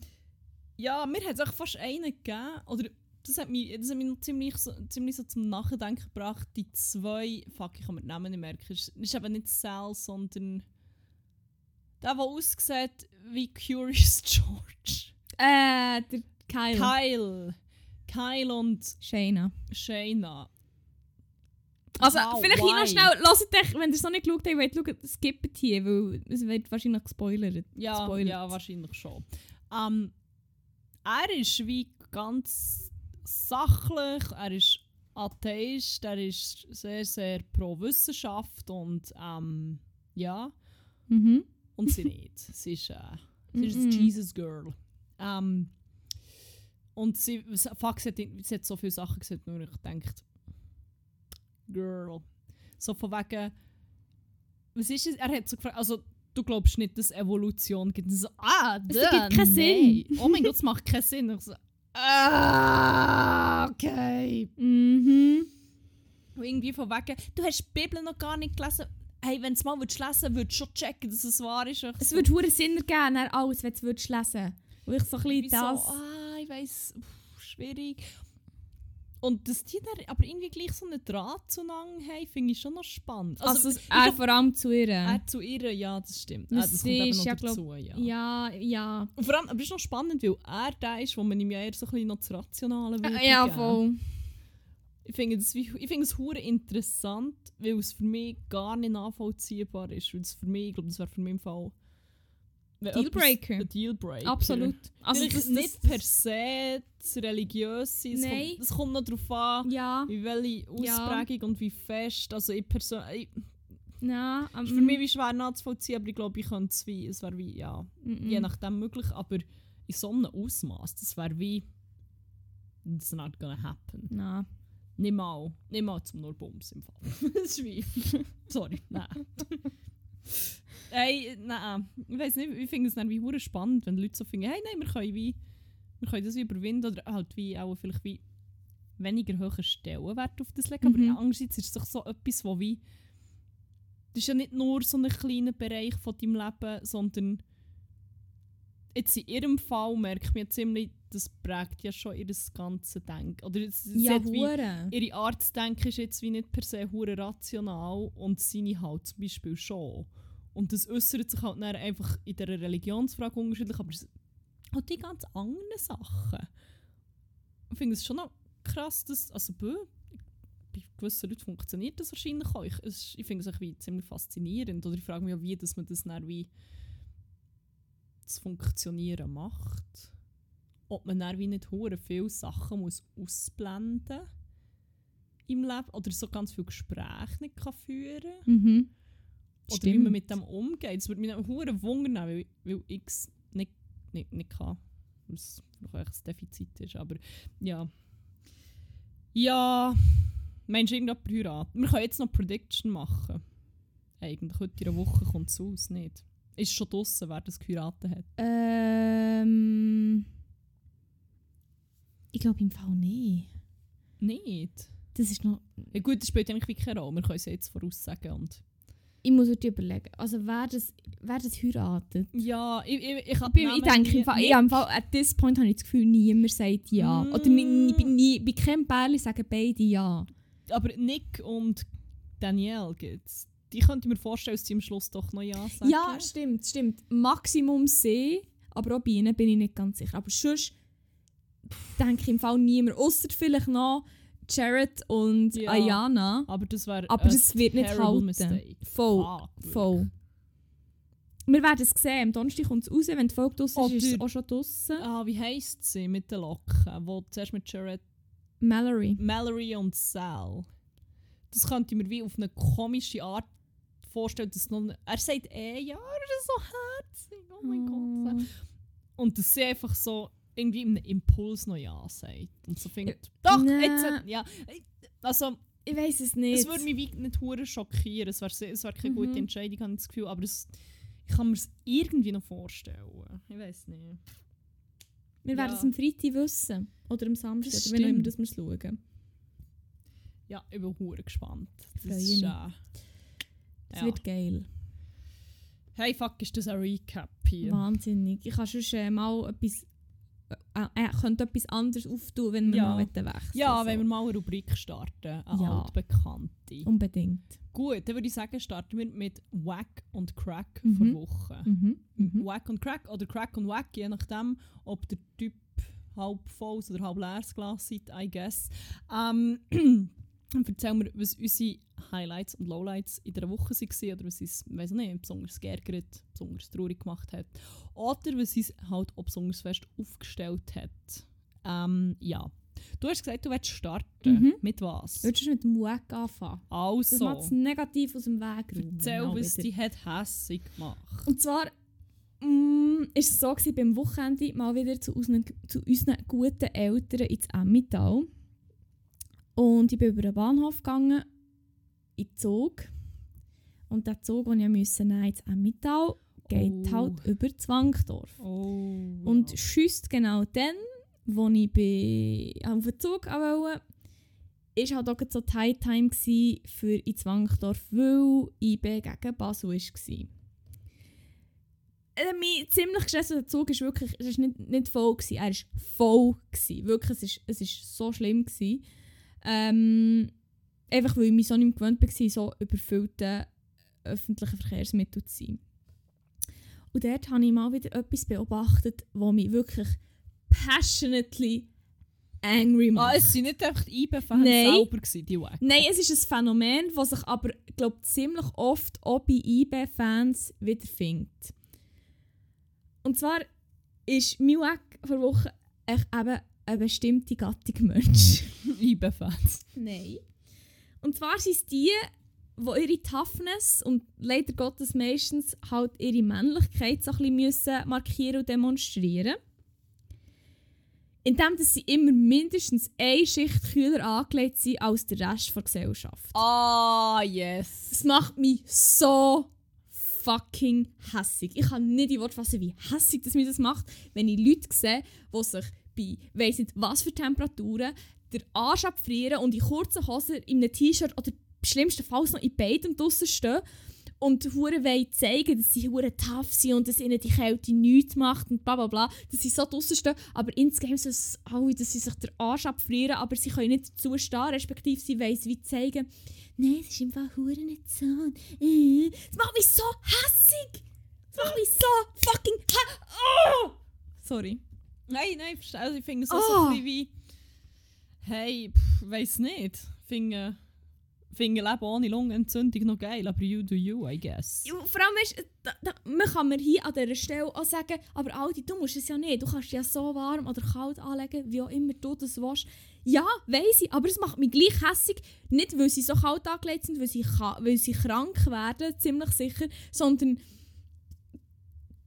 ja, mir hat es auch fast einen gegeben, oder das hat mich, das hat mich noch ziemlich so, ziemlich so zum Nachdenken gebracht. Die zwei, fuck, ich kann mir den Namen nicht merken, ist, ist eben nicht Sal, sondern der, der aussieht wie Curious George. Äh, der Kyle. Kyle. Kyle und Shayna. Shayna. Also, Wow, vielleicht why? noch schnell, lasst euch, wenn ihr es noch nicht geschaut habt, wollt schauen, skippt hier, weil es wird wahrscheinlich gespoilert. Ja, Spoilert. ja wahrscheinlich schon. Ähm, er ist wie ganz sachlich, er ist Atheist, er ist sehr, sehr pro Wissenschaft und ähm, ja, Mhm. und sie nicht. Sie ist, äh, sie ist ein Mhm. Jesus Girl. Ähm, und sie, fuck, sie hat, sie hat so viele Sachen gesagt, nur ich denkt, Girl. So von wegen, was ist es? Er hat so gefragt, also du glaubst nicht, dass es Evolution gibt. So, ah, duh, ergibt keinen nein. Oh mein Gott, es macht keinen Sinn. Ich so, ah, okay. Mhm. Und irgendwie von wegen, du hast die Bibel noch gar nicht gelesen. Hey, wenn du es mal würdest lesen würdest du schon checken, dass es wahr ist. Es so, würde hure Sinn ergeben, dann alles, wenn du es lesen würdest. Und ich so ein bisschen das... Ah, ich weiss, pff, schwierig. Und dass die dann aber irgendwie gleich so einen Draht zueinander haben, finde ich schon noch spannend. Also, ich er glaub, vor allem zu ihr. er zu ihr, ja, das stimmt. Und Ah, das kommt eben ist noch ja, dazu, ja. ja, ja. Und vor allem, aber es ist noch spannend, weil er der ist, wo man ihm ja eher so ein bisschen noch das Rationale würde Äh, ja, geben. voll. Ich finde es, hure interessant, weil es für mich gar nicht nachvollziehbar ist. Weil es für mich, ich glaube, das wäre für mich im Fall... wenn Dealbreaker. Dealbreaker. Absolut. Also, Vielleicht das, nicht per se das religiös sein. Nein. kommt, es kommt noch darauf an, Ja, wie welche Ja. Ausprägung und wie fest. Also ich persönlich... ja. Es ist für mich wie schwer nachzuvollziehen, aber ich glaube, ich könnte es wie... Es wäre wie, ja, Mhm. je nachdem möglich. Aber in so einem Ausmaß, das wäre wie... It's not gonna happen. Na. Nicht mal. Nicht mal zum nur Bums im Fall. das ist wie... Sorry, nein. Hey, nein. Ich weiß nicht, ich finde es dann wie hure spannend, wenn Leute so finden, hey, nein, wir können wie... Wir können das wie überwinden oder halt wie auch vielleicht wie weniger hohen Stellenwert auf das legen. Mhm. Aber andererseits ist es doch so etwas, wo wie... Das ist ja nicht nur so ein kleiner Bereich von deinem Leben, sondern jetzt in ihrem Fall merkt man ja ziemlich, das prägt ja schon ihr ganzes Denken. Oder es, sie Ja, wie, ihre Art zu denken ist jetzt wie nicht per se hure rational und seine halt zum Beispiel schon. Und das äußert sich halt dann einfach in dieser Religionsfrage unterschiedlich, aber hat die ganz anderen Sachen. Ich finde es schon noch krass, dass, also bei gewissen Leuten funktioniert das wahrscheinlich auch. Ich, ich finde es auch ziemlich faszinierend oder ich frage mich auch, wie dass man das dann wie das Funktionieren macht. Ob man dann wie nicht hure viele Sachen muss ausblenden im Leben oder so ganz viele Gespräche nicht kann führen Mhm. Oder wie man mit dem umgeht. Das würde mich hure wundern, weil, weil ich es nicht, nicht, nicht kann. Es vielleicht ein Defizit ist. Aber ja. Ja. Meinst du irgendjemand heiraten? Wir können jetzt noch Prediction machen. Eigentlich heute in einer Woche kommt es aus, nicht? Ist schon draussen, wer das geheiratet hat. Ähm. Ich glaube im Fall nicht. Nicht? Das ist noch. Ja gut, das spielt eigentlich keine Rolle. Wir können es jetzt voraussagen. Und Ich muss heute überlegen. Also wer das, wer das heiratet. ja, ich, ich, ich, Ich, die ich denke, im Fall, ich, im Fall, at this point habe ich das Gefühl, niemand sagt ja. Mm. Oder nie, nie, bei keinem Pärchen sagen beide ja. Aber Nick und Danielle gibt's. Die könnte ich mir vorstellen, dass sie am Schluss doch noch Ja sagen. Ja, stimmt, stimmt. Maximum C, aber auch bei ihnen bin ich nicht ganz sicher. Aber sonst denke ich im Fall niemand. Außer vielleicht noch Jared und Ja. Ayana. Aber das wäre Aber das wird nicht halten. Mistake. Voll, Fuck, voll. Wir werden es sehen. Am Donnerstag kommt es raus. Wenn die Folge draussen ist, ist es auch schon draussen. Ah, wie heisst sie mit den Locken? Wo zuerst mit Jared, Mallory. Mallory und Sal. Das könnte ich mir wie auf eine komische Art vorstellen, dass noch... Er sagt eh ja, er ist so herzig. Oh mein Gott. Und dass sie einfach so irgendwie im Impuls noch ja sagt. Und so findet, doch, Nee. jetzt... Ja. Also, Ich weiß es nicht. es würde mich wie nicht hure schockieren. Es wäre es wär keine gute Mhm. Entscheidung, habe ich das Gefühl. Aber es, ich kann mir es irgendwie noch vorstellen. Ich weiß nicht. wir werden ja. es am Freitag wissen. Oder am Samstag. Das Oder wenn auch immer stimmt. das wir es schauen. Ja, ich bin hure gespannt. Das Freue ist, äh, ja. wird geil. Hey, fuck, ist das ein Recap hier? Wahnsinnig. Ich kann sonst äh, mal etwas... Äh, äh, könnte etwas anderes auftun, wenn wir Ja. mal wechseln Ja, so. wenn wir mal eine Rubrik starten. Eine Ja. altbekannte. Unbedingt. Gut, dann würde ich sagen, starten wir mit Wack und Crack Mhm. vor Woche. Mhm. Mhm. Wack und Crack oder Crack und Wack, je nachdem, ob der Typ halb volles oder halb leeres Glas seid, I guess. Ähm, dann erzählen wir, was unsere Highlights und Lowlights in der Woche waren oder was uns, weiss nicht, besonders geärgert, besonders traurig gemacht hat. Oder was uns halt auch besonders fest aufgestellt hat. Ähm, ja. Du hast gesagt, du willst starten. Mhm. Mit was? Würdest du mit dem Wack anfangen? Das Also, macht es negativ aus dem Weg. erzähl, mal was dich hat hässig gemacht. Und zwar mm, ist es so gewesen, beim Wochenende mal wieder zu unseren, zu unseren guten Eltern ins Emmental. Und ich bin über den Bahnhof gegangen, in den Zug. Und der Zug, den ich musste nehmen ins Emmental, geht Oh. halt über Zwangsdorf. Oh, Und ja. schüsst genau dann, wo ich bei, auf den Zug wollte, ist halt auch so die High Time für in Zwangdorf, weil IB gegen Basel war. Äh, mein ziemlich gestresster Zug ist wirklich, es ist nicht, nicht voll gewesen, er ist voll gewesen. Wirklich, es ist, es ist so schlimm gewesen. Ähm, einfach weil ich mich so nicht gewöhnt war, so überfüllte öffentliche Verkehrsmittel zu sein. Und dort habe ich mal wieder etwas beobachtet, was mich wirklich passionately angry macht. Ah, es waren nicht einfach die IB-Fans Nein. selber, gewesen, die Wack. Nein, es ist ein Phänomen, das sich aber glaub, ziemlich oft auch bei IB-Fans wiederfindet. Und zwar ist mein Wack vor Woche echt eben eine bestimmte Gattung Mensch. IB-Fans. Nein. Und zwar sind es die, die ihre Toughness und leider Gottes meistens halt ihre Männlichkeit so ein bisschen müssen markieren und demonstrieren Indem dass sie immer mindestens eine Schicht kühler angelegt sind als der Rest der Gesellschaft. Ah, yes. Das macht mich so fucking hässig. Ich kann nicht in Wort fassen, wie hässig das mich das macht, wenn ich Leute sehe, die sich bei weiss nicht was für Temperaturen der Arsch abfrieren und in kurzen Hosen, in einem T-Shirt oder schlimmstenfalls noch in beidem draussen stehen und hure wollen zeigen, dass sie hure tough sind und dass ihnen die Kälte nichts macht und bla bla bla, dass sie so draussen stehen, aber insgeheim so alle, dass sie sich der Arsch abfrieren, aber sie können nicht dazu stehen, respektive sie wollen es wie zeigen, nein, es ist im Fall hure nicht so. und, äh. Das macht mich so hässig! Das macht mich so fucking hä- oh! Sorry. Nein, nein, verstehe. Also ich finde es Ah. auch so ein bisschen wie... Hey, pff, weiss nicht. Ich finde... finde Leben ohne Lungenentzündung noch geil, aber you do you, I guess. Ja, Vor allem, weißt, da, da, man kann mir hier an dieser Stelle auch sagen, aber Aldi, du musst es ja nicht. Du kannst ja so warm oder kalt anlegen, wie auch immer du das willst. Ja, weiss ich, aber es macht mich gleich hässig. Nicht, weil sie so kalt angelegt sind, weil sie, weil sie krank werden, ziemlich sicher, sondern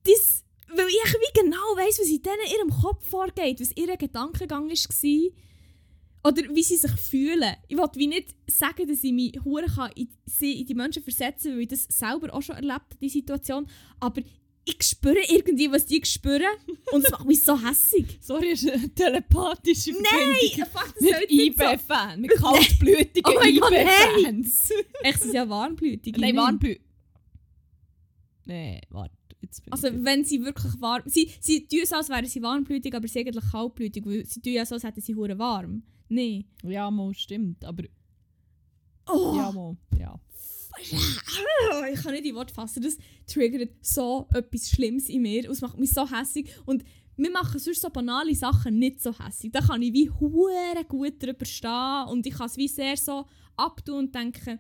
das, weil ich wie genau weiss, was in ihrem Kopf vorgeht, was ihr Gedankengang war. Oder wie sie sich fühlen. Ich will wie nicht sagen, dass ich mich hure kann in, sie, in die Menschen versetzen kann, weil ich das selber auch schon erlebt die Situation. Aber ich spüre irgendwie, was die spüren. Und es macht mich so hässig. Sorry, ist eine telepathische Nein, fuck, das Mit. IB-Fan, mit kaltblütigen Oh IB-Fans. Echt, sie sind ja warmblütig. Nein, nicht? Warmblüt. Nein, warte. Also wenn sie wirklich warm... Sie, sie tun so, als wären sie warmblütig, aber sie sind eigentlich kaltblütig. Weil sie tun ja so, als hätten sie hure warm. Nein. ja, mal stimmt, aber Oh, ja, mal, ja. ich kann nicht in Wort fassen. Das triggert so etwas Schlimmes in mir. Es macht mich so hässig. Und wir machen sonst so banale Sachen nicht so hässig. Da kann ich wie hure gut drüber stehen und ich kann es wie sehr so abtun und denken,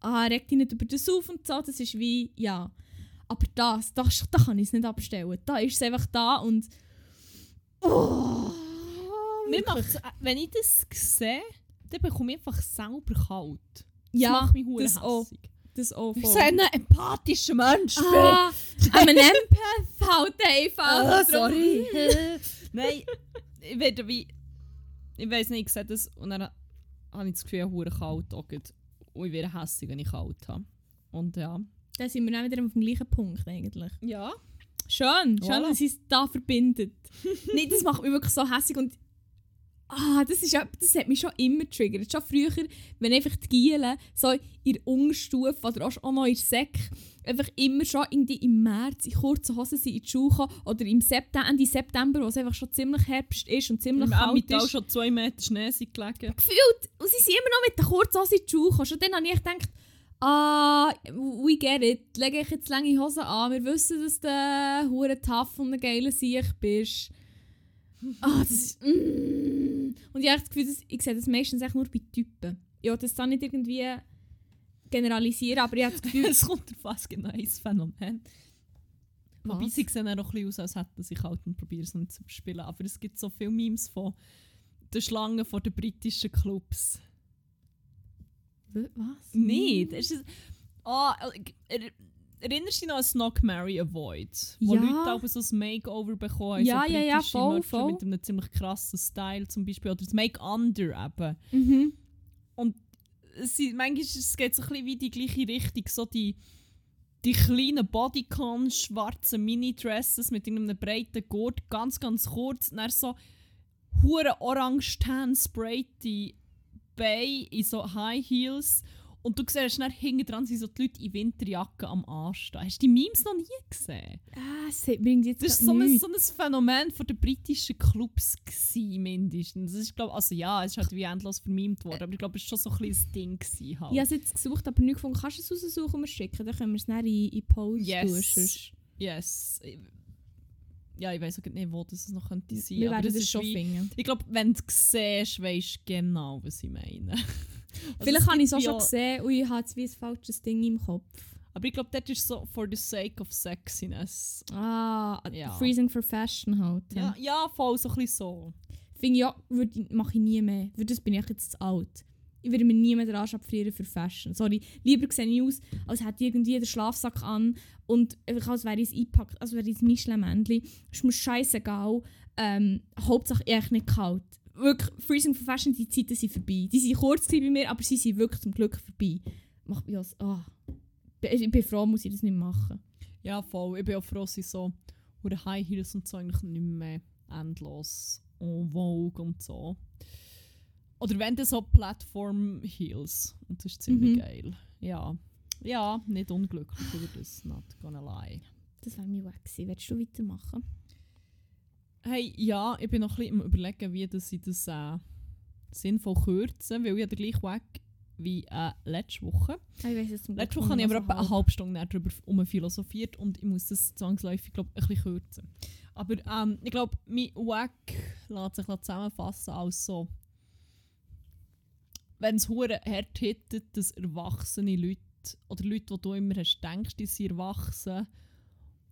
ah, reg dich nicht über das auf und so, das ist wie, ja. Aber das, das da kann ich es nicht abstellen. Da ist es einfach da und... Oh, Mir macht's, äh, wenn ich das sehe, dann bekomme ich einfach selber kalt. Das Ja, macht mich das auch. hässig. das auch Ich voll. bin ein empathischer Mensch. Ah, I'm an Empath halt einfach. Ah, Drum- sorry. Nein, ich werde wie. Ich weiß nicht, ich sehe das und dann habe ich das Gefühl, ich kalt. Auch. Und ich werde hässlich, wenn ich kalt habe. Und ja. Da sind wir dann wieder auf dem gleichen Punkt eigentlich. Ja. Schön, schön, Voilà. dass es da verbindet. Nein, das macht mich wirklich so hässig und ah, das, ist, das hat mich schon immer getriggert. Schon früher, wenn einfach die Gielen so in der Unterstufe oder auch noch in der Sek einfach immer schon irgendwie im März in kurzen Hosen sind in die Schule gekommen oder im September, Ende September, wo es einfach schon ziemlich Herbst ist und ziemlich Im kalt ist. schon zwei Meter Schnee sind gelegen. gefühlt. Und sie sind immer noch mit den kurzen Hosen in die Schule gekommen. Schon dann habe ich gedacht, ah, we get it. Lege ich jetzt lange Hosen an. Wir wissen, dass du hure tough und ein geiler Sieg bist. Ah, das ist... Mm. Und ich habe das Gefühl, dass, ich sehe das meistens echt nur bei Typen. Ich will das da nicht irgendwie generalisieren, aber ich habe das Gefühl... es kommt auf was genau ein Phänomen. Wobei Was? sie sehen auch ein bisschen aus, als hätten sie kalt und probieren es nicht zu spielen. Aber es gibt so viele Memes von den Schlangen von den britischen Clubs. Was? Nicht. Es ist, er, erinnerst du dich noch an Snog, Mary, Avoid? Wo Ja. Leute aber so ein Makeover bekommen haben, Ja, so ja, ja, voll, Menschen voll. mit einem ziemlich krassen Style zum Beispiel. Oder das Make-Under eben. Mhm. Es sind- manchmal ist es geht so ein bisschen wie die gleiche Richtung, so die, die kleinen Bodycon, schwarzen Mini-Dresses mit einem breiten Gurt, ganz, ganz kurz, und dann so hure orange tan sprayte Beine in so High Heels und du siehst dann hinten dran sind so die Leute in Winterjacken am Anstehen. Hast du die Memes noch nie gesehen? Ah, es bringt jetzt Das war so ein, so ein Phänomen von den britischen Clubs gewesen, mindestens. Das ist, glaub, also ja, es ist halt wie endlos vermimt worden, aber ich glaube, es war schon so ein kleines Ding. Gewesen, halt. Ich habe es jetzt gesucht, aber nicht gefunden. Kannst du es raussuchen und mir schicken? Dann können wir es dann in, in Post Yes. tun. Yes. Ja, ich weiß auch nicht, wo das noch könnte sein. Wir aber werden ist schon finden. Ich glaube, wenn du es siehst, weißt du genau, was ich meine. Also Vielleicht habe ich es auch schon ja- gesehen und ich habe jetzt wie ein falsches Ding im Kopf. Aber ich glaube, das ist so for the sake of sexiness. Ah, Ja. Freezing for Fashion halt. Ja, ja voll so ein bisschen so. Finde ich ja, ich- mache ich nie mehr. Für das bin ich jetzt zu alt. Ich würde mir nie mehr den Arsch abfrieren für Fashion. Sorry, lieber sehe ich aus, als hätte ich irgendwie den Schlafsack an und als wäre ich es eingepackt, als wäre ich ein Michelin-Männchen. Ist mir scheißegal. Ähm, Hauptsache echt nicht kalt. Wirklich, Freezing for Fashion, die Zeiten sind vorbei. Die waren kurz bei mir, aber sie sind wirklich zum Glück vorbei. Macht mich als, ah. Ich bin froh, muss ich das nicht machen. Ja, voll. Ich bin auch froh, dass ich so oder High Heels und so eigentlich nicht mehr endlos en vogue und so. Oder wenn dann so Platform Heels. Und das ist ziemlich Mhm. geil. Ja. Ja, nicht unglücklich über das, not gonna lie. Das wäre mir weg gewesen. Willst du weitermachen? Hey, ja, ich bin noch ein bisschen am überlegen, wie dass ich das äh, sinnvoll kürze, weil ich den gleichen Weg wie äh, letzte Woche. Ah, Ich weiss zum Letzte Woche habe ich aber etwa eine halbe Stunde darüber um philosophiert und ich muss das zwangsläufig glaub, ein bisschen kürzen. Aber ähm, ich glaube, mein Wack lässt sich zusammenfassen als so, wenn es hure hart hittet, dass erwachsene Leute oder Leute, die du immer hast, denkst, die sind erwachsen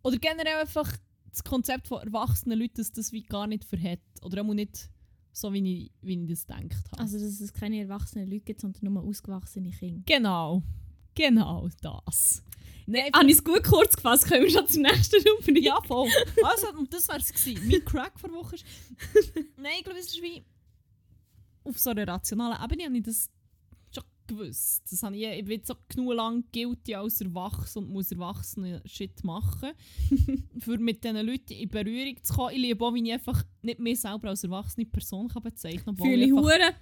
oder generell einfach das Konzept von erwachsenen Leuten, dass das wie gar nicht verhält oder auch nicht so, wie ich, wie ich das gedacht habe. Also, dass es keine erwachsenen Leute gibt, sondern nur ausgewachsene Kinder. genau, genau das. Nein, Habe ich es gut kurz gefasst? Können wir schon zur nächsten Rubrik? Ja, voll. Also, und das wär's gewesen. Mein Crack vor Woche ist... Nein, ich glaube, es ist wie... Auf so einer rationalen Ebene habe ich das gewusst. Das habe ich, ich bin jetzt genug lang guilty als Erwachsen und muss erwachsene Shit machen. für mit diesen Leuten in Berührung zu kommen. Ich liebe auch, wie ich einfach nicht mehr selber als erwachsene Person kann bezeichnen kann. obwohl Fühle ich hure.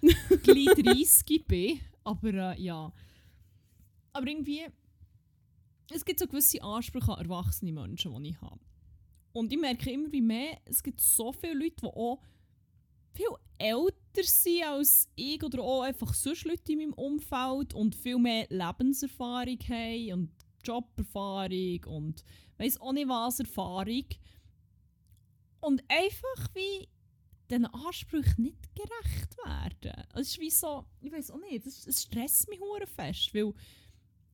gleich 30 bin. Aber äh, ja. Aber irgendwie. Es gibt so gewisse Ansprüche an erwachsene Menschen, die ich habe. Und ich merke immer wie mehr, es gibt so viele Leute, die auch viel älter sind als ich oder auch einfach sonst Leute in meinem Umfeld und viel mehr Lebenserfahrung haben und Joberfahrung und weiss auch nicht was Erfahrung. Und einfach wie diesen Ansprüchen nicht gerecht werden. Es ist wie so, ich weiß auch nicht, es, es stresst mich hure fest, weil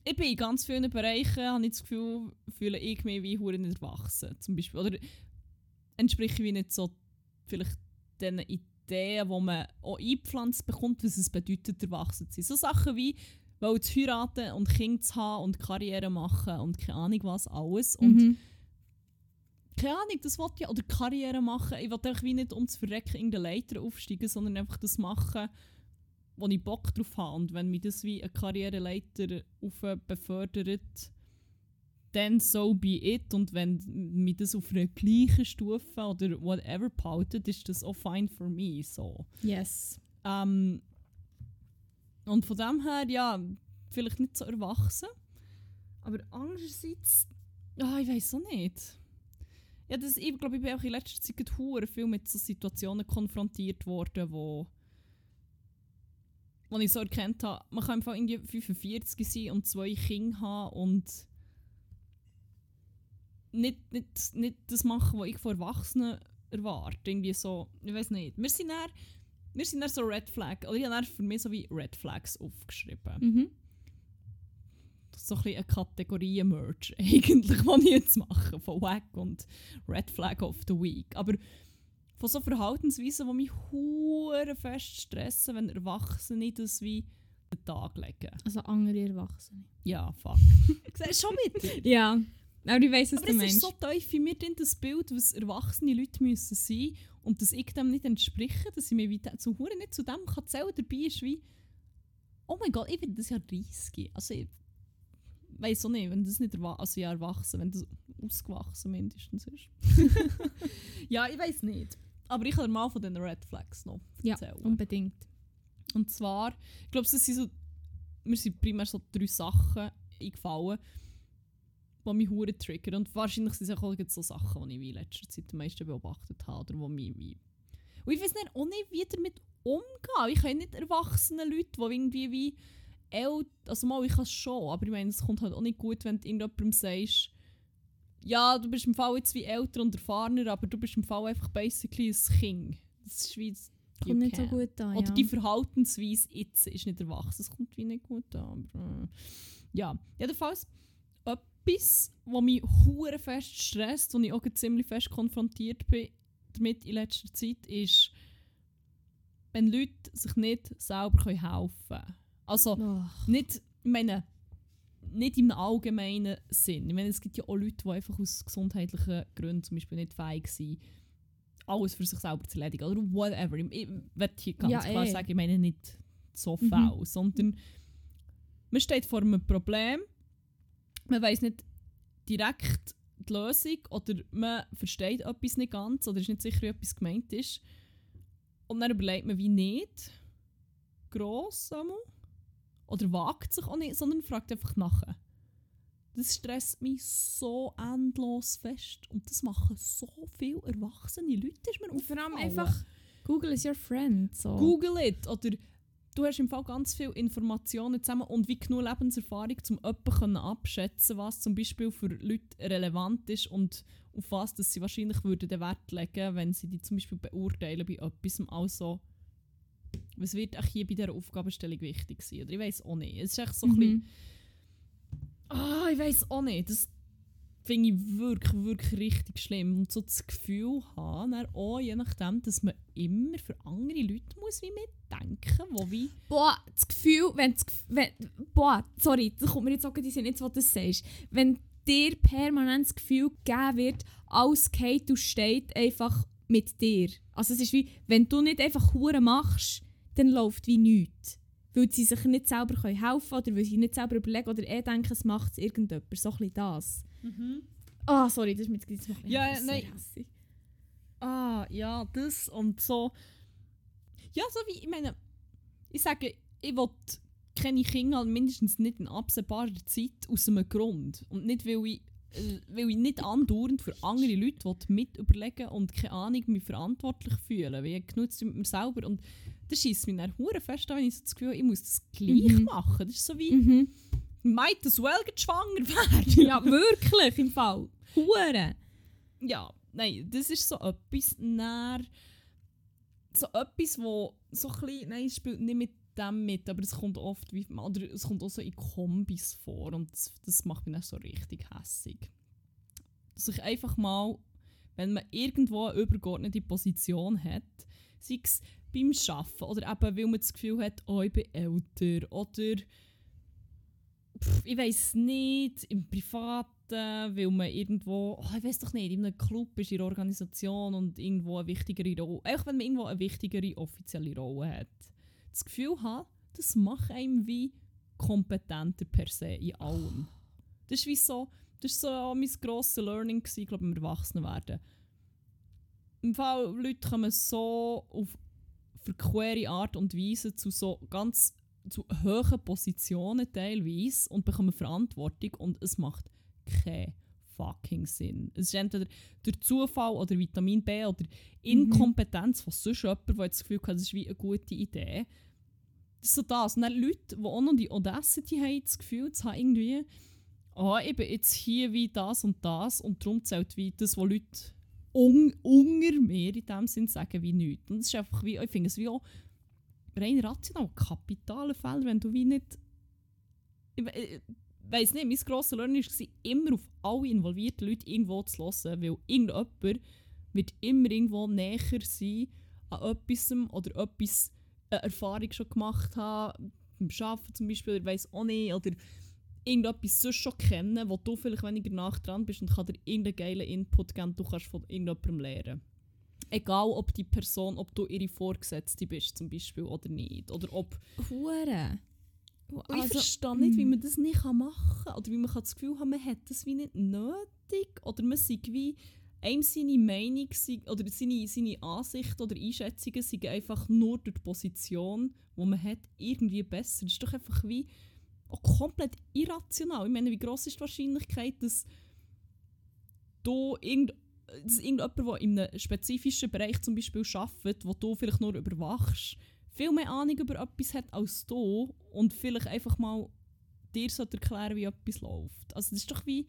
ich bin in ganz vielen Bereichen, habe ich das Gefühl, fühle ich mich wie hure nicht erwachsen, zum Beispiel. Oder entspreche ich nicht so vielleicht diesen Ideen, die man auch eingepflanzt bekommt, was es bedeutet, erwachsen zu sein. So Sachen wie, weil zu heiraten und Kinder zu haben und Karriere machen und keine Ahnung was alles. Und Mhm. keine Ahnung, das wollte ich, oder Karriere machen. Ich wollte wie nicht ums Verrecken in den Leiter aufsteigen, sondern einfach das machen, wo ich Bock drauf habe. Und wenn mich das wie eine Karriereleiter auf befördert, dann so be it. Und wenn mich das auf einer gleichen Stufe oder whatever behaltet, ist das auch fine for me. So. Yes. Ähm, und von dem her, ja, vielleicht nicht so erwachsen. Aber andererseits, ja, ich weiß auch nicht. Ja, das, ich glaube, ich bin auch in letzter Zeit viel mit so Situationen konfrontiert worden, wo, wo ich so erkannt habe, man kann einfach irgendwie 45 sein und zwei Kinder haben und nicht, nicht, nicht das machen, was ich von Erwachsenen erwarte. Irgendwie so, ich weiß nicht. Wir sind dann, wir sind dann so Red Flag, oder ich habe für mich so wie Red Flags aufgeschrieben. Mhm. Das ist so ein bisschen eine Kategorie-Merch eigentlich, was ich jetzt mache, von Wack und Red Flag of the Week. Aber von so Verhaltensweisen, die mich hure fest stressen, wenn Erwachsene das wie den Tag legen. Also andere Erwachsene. Ja, fuck. Siehst schon mit? Ja. Aber ich weiss, was Aber du es ist meinst. so tief in mir drin, das Bild, was erwachsene Leute müssen sein und dass ich dem nicht entspreche, dass ich mir wie zu hure nicht zu dem kann zählen dabei ist wie oh mein Gott, ich werde das ja 30. Also ich weiß auch nicht, wenn das nicht erwa also ja erwachsen, wenn das ausgewachsen mindestens ist. ja, ich weiß nicht. Aber ich kann dir mal von den Red Flags noch Ja, erzählen. unbedingt. Und zwar, ich glaube, es sind so, mir sind primär so drei Sachen eingefallen, die mich hure triggern. Und wahrscheinlich sind es auch so Sachen, die ich in letzter Zeit am meisten beobachtet habe. Oder wo mich wie... Und ich weiß nicht, auch nicht, wie damit umgehen. Ich kann nicht erwachsene Leute, die irgendwie wie... El also mal, ich kann es schon, aber ich meine, es kommt halt auch nicht gut, wenn du irgendjemandem sagst, ja, du bist im Fall jetzt wie älter und erfahrener, aber du bist im Fall einfach basically ein Kind. Das ist wie... you Kommt nicht so gut an. Oder ja. die Verhaltensweise jetzt ist nicht erwachsen. Das kommt wie nicht gut an. Aber, äh, ja, jedenfalls etwas, was mich hure fest stresst und ich auch ziemlich fest konfrontiert bin damit in letzter Zeit, ist, wenn Leute sich nicht selber helfen können. Also nicht, ich meine, nicht im allgemeinen Sinn. Ich meine, es gibt ja auch Leute, die einfach aus gesundheitlichen Gründen zum Beispiel nicht fähig sind, alles für sich selber zu erledigen. Oder whatever. Ich, will hier ganz Ja, klar eh. sagen, ich meine nicht so Mhm. faul, sondern man steht vor einem Problem, man weiß nicht direkt die Lösung oder man versteht etwas nicht ganz oder ist nicht sicher, wie etwas gemeint ist. Und dann überlegt man wie nicht gross einmal. oder wagt sich auch nicht, sondern fragt einfach nachher. Das stresst mich so endlos fest und das machen so viele erwachsene Leute, ist mir Und vor allem aufgefallen. einfach, Google is your friend. So. Google it oder du hast im Fall ganz viele Informationen zusammen und wie genug Lebenserfahrung, um jemanden abschätzen was zum Beispiel für Leute relevant ist und auf was dass sie wahrscheinlich würden den Wert legen, wenn sie die zum Beispiel beurteilen bei etwas. Also, was wird auch hier bei dieser Aufgabenstellung wichtig sein? Oder ich weiß auch nicht. Es ist echt so ein bisschen, Mhm. ah, ich weiß auch nicht. Das finde ich wirklich, wirklich richtig schlimm. Und so das Gefühl haben, auch, je nachdem, dass man immer für andere Leute muss wie mitdenken, wo wie... Boah, das Gefühl, wenn das wenn, Boah, sorry, das kommt mir jetzt auch den Sinn, jetzt, was du sagst. Wenn dir permanent das Gefühl gegeben wird, alles geht und steht einfach mit dir. Also es ist wie, wenn du nicht einfach Huren machst, dann läuft wie nichts. Weil sie sich nicht selber können helfen können oder weil sie nicht selber überlegen oder eh denken, es macht es irgendjemand. So ein das. Ah, sorry, das ist mir jetzt mich Ja, nein. hässlich. Ah, ja, das und so. Ja, so wie, ich meine, ich sage, ich will keine Kinder, mindestens nicht in absehbarer Zeit, aus einem Grund. Und nicht, weil ich, äh, weil ich nicht andauernd für andere Leute mit überlegen und keine Ahnung, mich verantwortlich fühlen. Weil ich tun mit mir selber. Und das schießt mich dann hure fest an, wenn ich so das Gefühl ich muss das gleich Mhm. machen. Das ist so wie, Mhm. might as well schwanger werden. Ja, wirklich, im Fall. Huren. ja, nein, das ist so etwas näher, so etwas, wo so ein bisschen, nein, es spielt nicht mit dem mit, aber es kommt oft, wie, oder es kommt auch so in Kombis vor und das, das macht mich dann so richtig hässig. Dass ich einfach mal, wenn man irgendwo eine übergeordnete Position hat, sei es beim Arbeiten oder eben, weil man das Gefühl hat, oh, ich bin älter oder pff, ich weiß nicht, im Privaten, weil man irgendwo, oh, ich weiß doch nicht, in einem Club ist, in einer Organisation und irgendwo eine wichtigere Rolle, einfach wenn man irgendwo eine wichtigere offizielle Rolle hat. Das Gefühl hat, das macht einem wie kompetenter per se in allem. Das ist wie so, das ist so mein grosses Learning gewesen, glaube ich, im Erwachsenwerden. Im Fall, Leute kommen so auf verquere Art und Weise zu so ganz zu hohen Positionen teilweise und bekommen Verantwortung und es macht keinen fucking Sinn. Es ist entweder durch Zufall oder Vitamin B oder Inkompetenz von sonst jemandem, der das Gefühl hat, das ist wie eine gute Idee. Das ist so das. Und dann Leute, die auch noch die Audacity haben, das Gefühl zu haben, irgendwie, ah, ich bin jetzt hier wie das und das und darum zählt wie das, was Leute un unter mir in dem Sinn sagen, wie nichts. Und es ist einfach wie, ich finde es wie auch rein rational, kapitale Fälle, wenn du wie nicht. Ich ich weiss nicht, mein grosses Learning war, immer auf alle involvierten Leute irgendwo zu hören, weil irgendjemand wird immer irgendwo näher sein an etwas oder etwas eine Erfahrung schon gemacht haben, beim Arbeiten zum Beispiel, ich weiss auch nicht, oder irgendetwas sonst schon kennen, wo du vielleicht weniger nach dran bist und kann dir irgendeinen geilen Input geben, du kannst von irgendjemandem lernen. Egal, ob die Person, ob du ihre Vorgesetzte bist zum Beispiel oder nicht. Oder ob... Hure. Und ich Also, verstehe nicht, wie mm. man das nicht machen kann. Oder wie man das Gefühl haben, man hat das wie nicht nötig. Oder man sagt wie... Einem seine Meinung oder seine, seine Ansicht oder Einschätzungen sind einfach nur durch die Position, die man hat, irgendwie besser. Das ist doch einfach wie auch komplett irrational. Ich meine, wie gross ist die Wahrscheinlichkeit, dass du irgend, dass irgendjemand, der in einem spezifischen Bereich zum Beispiel arbeitet, wo du vielleicht nur überwachst, viel mehr Ahnung über etwas hat als du und vielleicht einfach mal dir sollte erklären, wie etwas läuft. Also das ist doch wie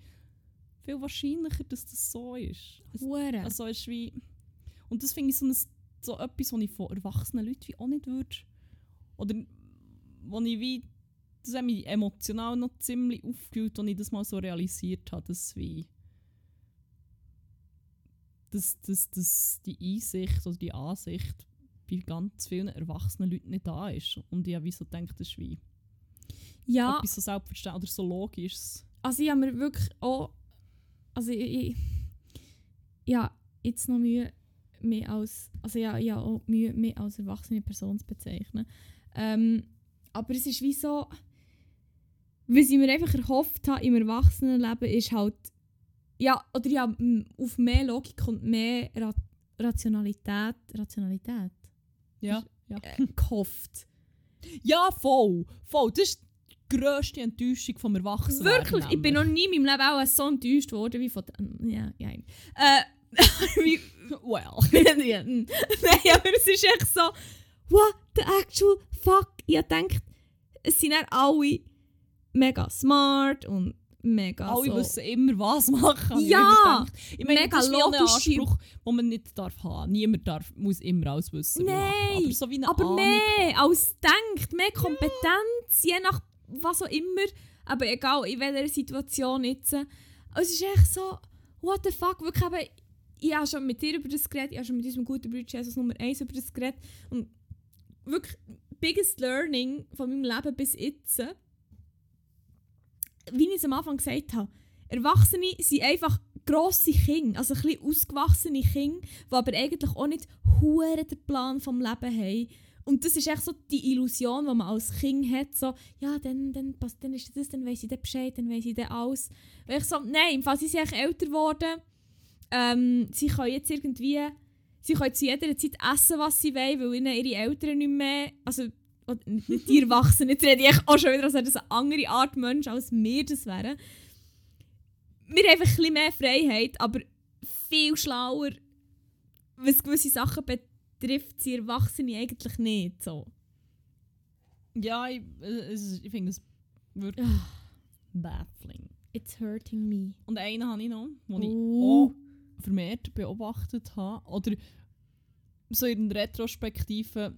viel wahrscheinlicher, dass das so ist. Es- Hure. also es ist wie... Und das finde ich so, ein, so etwas, was ich von erwachsenen Leuten wie auch nicht würde... Oder wo ich wie... Das hat mich emotional noch ziemlich aufgewühlt, als ich das mal so realisiert habe, dass wie... Dass, dass, dass die Einsicht oder die Ansicht bei ganz vielen erwachsenen Leuten nicht da ist. Und ich habe so gedacht, das ist wie ja, etwas so selbstverständlich oder so logisch. also ich habe mir wirklich auch. Also ich. ich ja, jetzt noch Mühe, mich als. Also ja, ja auch Mühe, mich als erwachsene Person zu bezeichnen. Ähm, aber es ist wie so. Was ich mir einfach erhofft habe im Erwachsenenleben ist halt. Ja, oder ja, auf mehr Logik und mehr Ra Rationalität. Rationalität? Ja, ja. Äh, gehofft. Ja, voll. Voll. Das ist die grösste Enttäuschung vom Erwachsenwerden. Wirklich, ich bin noch nie in meinem Leben auch so enttäuscht worden wie von. den- Ja, ja. Äh, Well. Nein, aber es ist echt so, what the actual fuck? Ich gedacht, es sind dann alle mega smart und mega Alle so. wissen immer, was machen. ich Ja, gedacht. Ich meine, mega das ist auch ein Anspruch, den man nicht darf haben. Niemand darf, muss immer alles wissen. Nein, aber so wie eine aber Ahnung. mehr als denkt, mehr Kompetenz, je nach was auch immer. Aber egal, in welcher Situation jetzt. Es ist echt so, what the fuck, wirklich eben, ich habe schon mit dir über das geredet, ich habe schon mit unserem guten Bruder Jesus Nummer 1 über das geredet und wirklich biggest learning von meinem Leben bis jetzt, wie ich es am Anfang gesagt habe, Erwachsene sind einfach grosse Kinder, also ein bisschen ausgewachsene Kinder, die aber eigentlich auch nicht hure den Plan vom Leben haben. Und das ist echt so die Illusion, die man als Kind hat, so, ja, dann, dann, passt, dann ist das, dann weiss ich dann Bescheid, dann weiss ich dann alles. Und ich so, nein, im Fall, sie sind älter geworden. Ähm, sie können jetzt irgendwie, sie können zu jeder Zeit essen, was sie wollen, weil ihnen ihre Eltern nicht mehr, also oder nicht die Erwachsenen, jetzt rede ich auch schon wieder, als wäre das eine andere Art Mensch, als wir das wären. Wir haben einfach ein bisschen mehr Freiheit, aber viel schlauer, was gewisse Sachen betrifft, sind Erwachsene eigentlich nicht so. Ja, ich, ist- ich finde es wirklich Ah. baffling. It's hurting me. Und einen habe ich noch, wo ich Oh. auch vermehrt beobachtet habe. Oder so in Retrospektive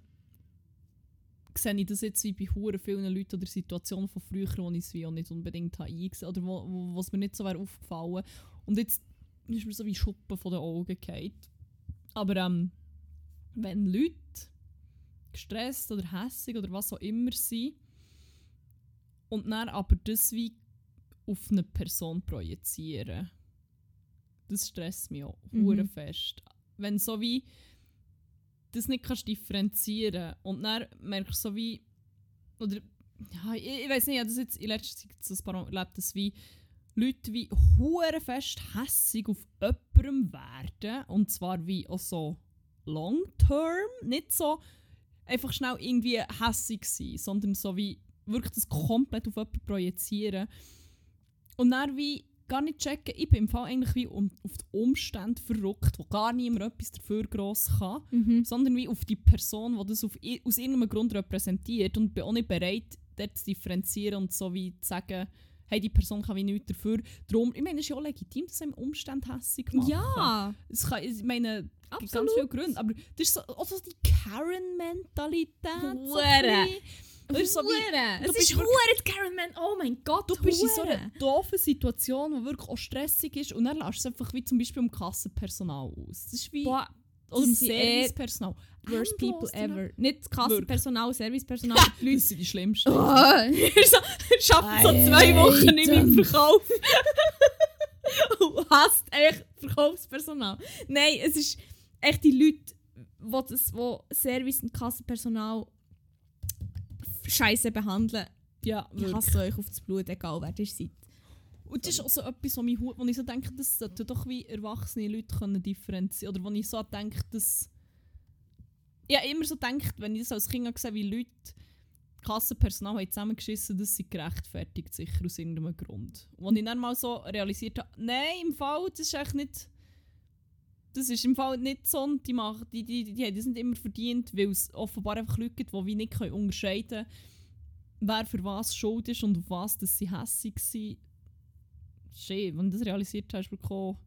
sehe ich das jetzt wie bei hure vielen Leuten oder Situationen von früher, wo ich es wie auch nicht unbedingt habe eingesehen oder wo, wo was mir nicht so wäre aufgefallen. Und jetzt ist mir so wie Schuppen von den Augen gefallen. Aber ähm, wenn Leute gestresst oder hässig oder was auch immer sind und dann aber das wie auf eine Person projizieren, das stresst mich auch Mhm. fest. Wenn so wie das nicht kannst differenzieren. Und dann merkst du so wie oder ja, ich, ich weiß nicht, ich habe das jetzt in letzter Zeit so ein paar erlebt, dass wie Leute wie hure fest hässig auf jemandem werden. Und zwar wie auch so long term, nicht so einfach schnell irgendwie hässig sein, sondern so wie wirklich das komplett auf jemanden projizieren. Und dann wie gar nicht checken, ich bin im Fall eigentlich wie um, auf die Umstände verrückt, wo gar niemand etwas dafür gross kann Mhm. sondern wie auf die Person, die das auf, aus irgendeinem Grund repräsentiert und bin auch nicht bereit, dort zu differenzieren und so wie zu sagen, hey, die Person kann wie nichts dafür. Darum, ich meine, es ist ja auch legitim, dass einem Umstände hässig machen. Ja, Es kann, ich meine, gibt ganz Absolut. viele Gründe, aber das ist so, auch so die Karen-Mentalität. so Hure. so wie, Es bist ist hure die Karen Man. Oh mein Gott, du bist in so einer doofen Situation, die wirklich auch stressig ist und dann lässt es einfach wie zum Beispiel im Kassenpersonal aus. Das ist wie... Boah, oder im eh Servicepersonal. worst people die ever. Nicht das Kassenpersonal, Servicepersonal, die Leute. Das sind die schlimmsten. Oh, so, zwei Wochen nicht mehr im Verkauf. Und hasst echt Verkaufspersonal. Nein, es ist echt die Leute, wo, das, wo Service- und Kassenpersonal scheiße behandeln. Ja, Ich wirklich. hasse euch auf das Blut, egal wer ihr seid. Und das ist auch so etwas, wo, mich, wo ich so denke, das sollten doch wie erwachsene Leute können differenzieren Oder wo ich so denke, dass... Ja, immer so denkt, wenn ich das als Kind gesehen wie Leute Kassenpersonal haben zusammengeschissen, das sie gerechtfertigt, sicher aus irgendeinem Grund. Und ich dann mal so realisiert habe, nein, im Fall, das ist echt nicht... Das ist im Fall nicht so, die, machen, die, die, die, die haben das nicht immer verdient, weil es offenbar einfach Leute gibt, die wie nicht können unterscheiden können, wer für was schuld ist und auf was dass sie hässig sind. Schön, wenn du das realisiert hast, ist wirklich auch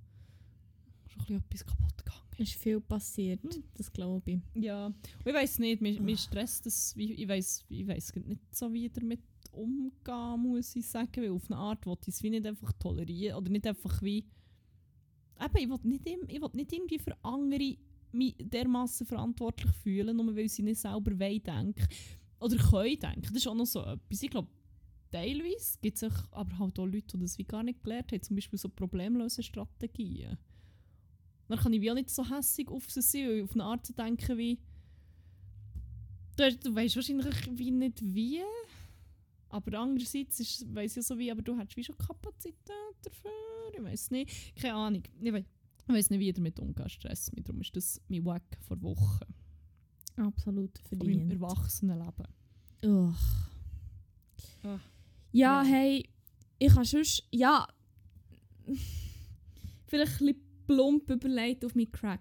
schon ein bisschen etwas kaputt gegangen. Es ist viel passiert, Hm. das glaube ich. Ja, und ich weiß nicht, mir, mir stresst das, ich weiß ich weiss nicht so wie damit umgehen, muss ich sagen, weil auf eine Art will ich es wie nicht einfach tolerieren oder nicht einfach wie eben, ich will nicht, ich will nicht irgendwie für andere mich dermassen verantwortlich fühlen, nur weil sie nicht selber wollen denken oder können denken. Das ist auch noch so etwas. Ich glaube, teilweise gibt es aber halt auch Leute, die das wie gar nicht gelernt haben, zum Beispiel so problemlose Strategien. Dann kann ich wie auch nicht so hässig auf sie sein, auf eine Art zu denken wie du, du weißt wahrscheinlich wie nicht wie, aber andererseits ist, weiss ich so wie, aber du hast wie schon Kapazität dafür, ich weiß nicht, keine Ahnung, ich weiß, nicht, wie ich damit umgehe, Stress mit, darum ist das mein Wack vor Wochen, Absolut verdient. Erwachsenenleben. Ugh. Ah. Ja, Ja. hey, ich habe sonst, ja, vielleicht ein bisschen plump überlegt auf meinen Crack.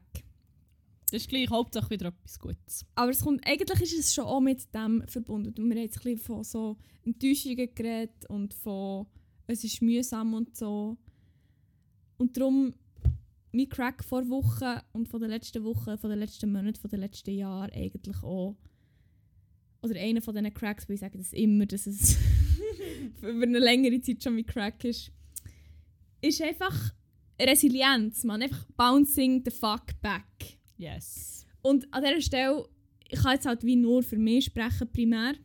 Das ist gleich Hauptsache wieder etwas Gutes. Aber es kommt, eigentlich ist es schon auch mit dem verbunden. Und wir haben jetzt ein bisschen von so Enttäuschungen geredet und von es ist mühsam und so. Und darum, mein Crack vor Wochen und von den letzten Wochen, von den letzten Monaten, von den letzten Jahren eigentlich auch. Oder einer von diesen Cracks, wo ich sage das immer, dass es über eine längere Zeit schon mein Crack ist, ist einfach Resilienz, man. Einfach bouncing the fuck back. Yes. Und an dieser Stelle, ich kann jetzt halt wie nur für mich sprechen, primär.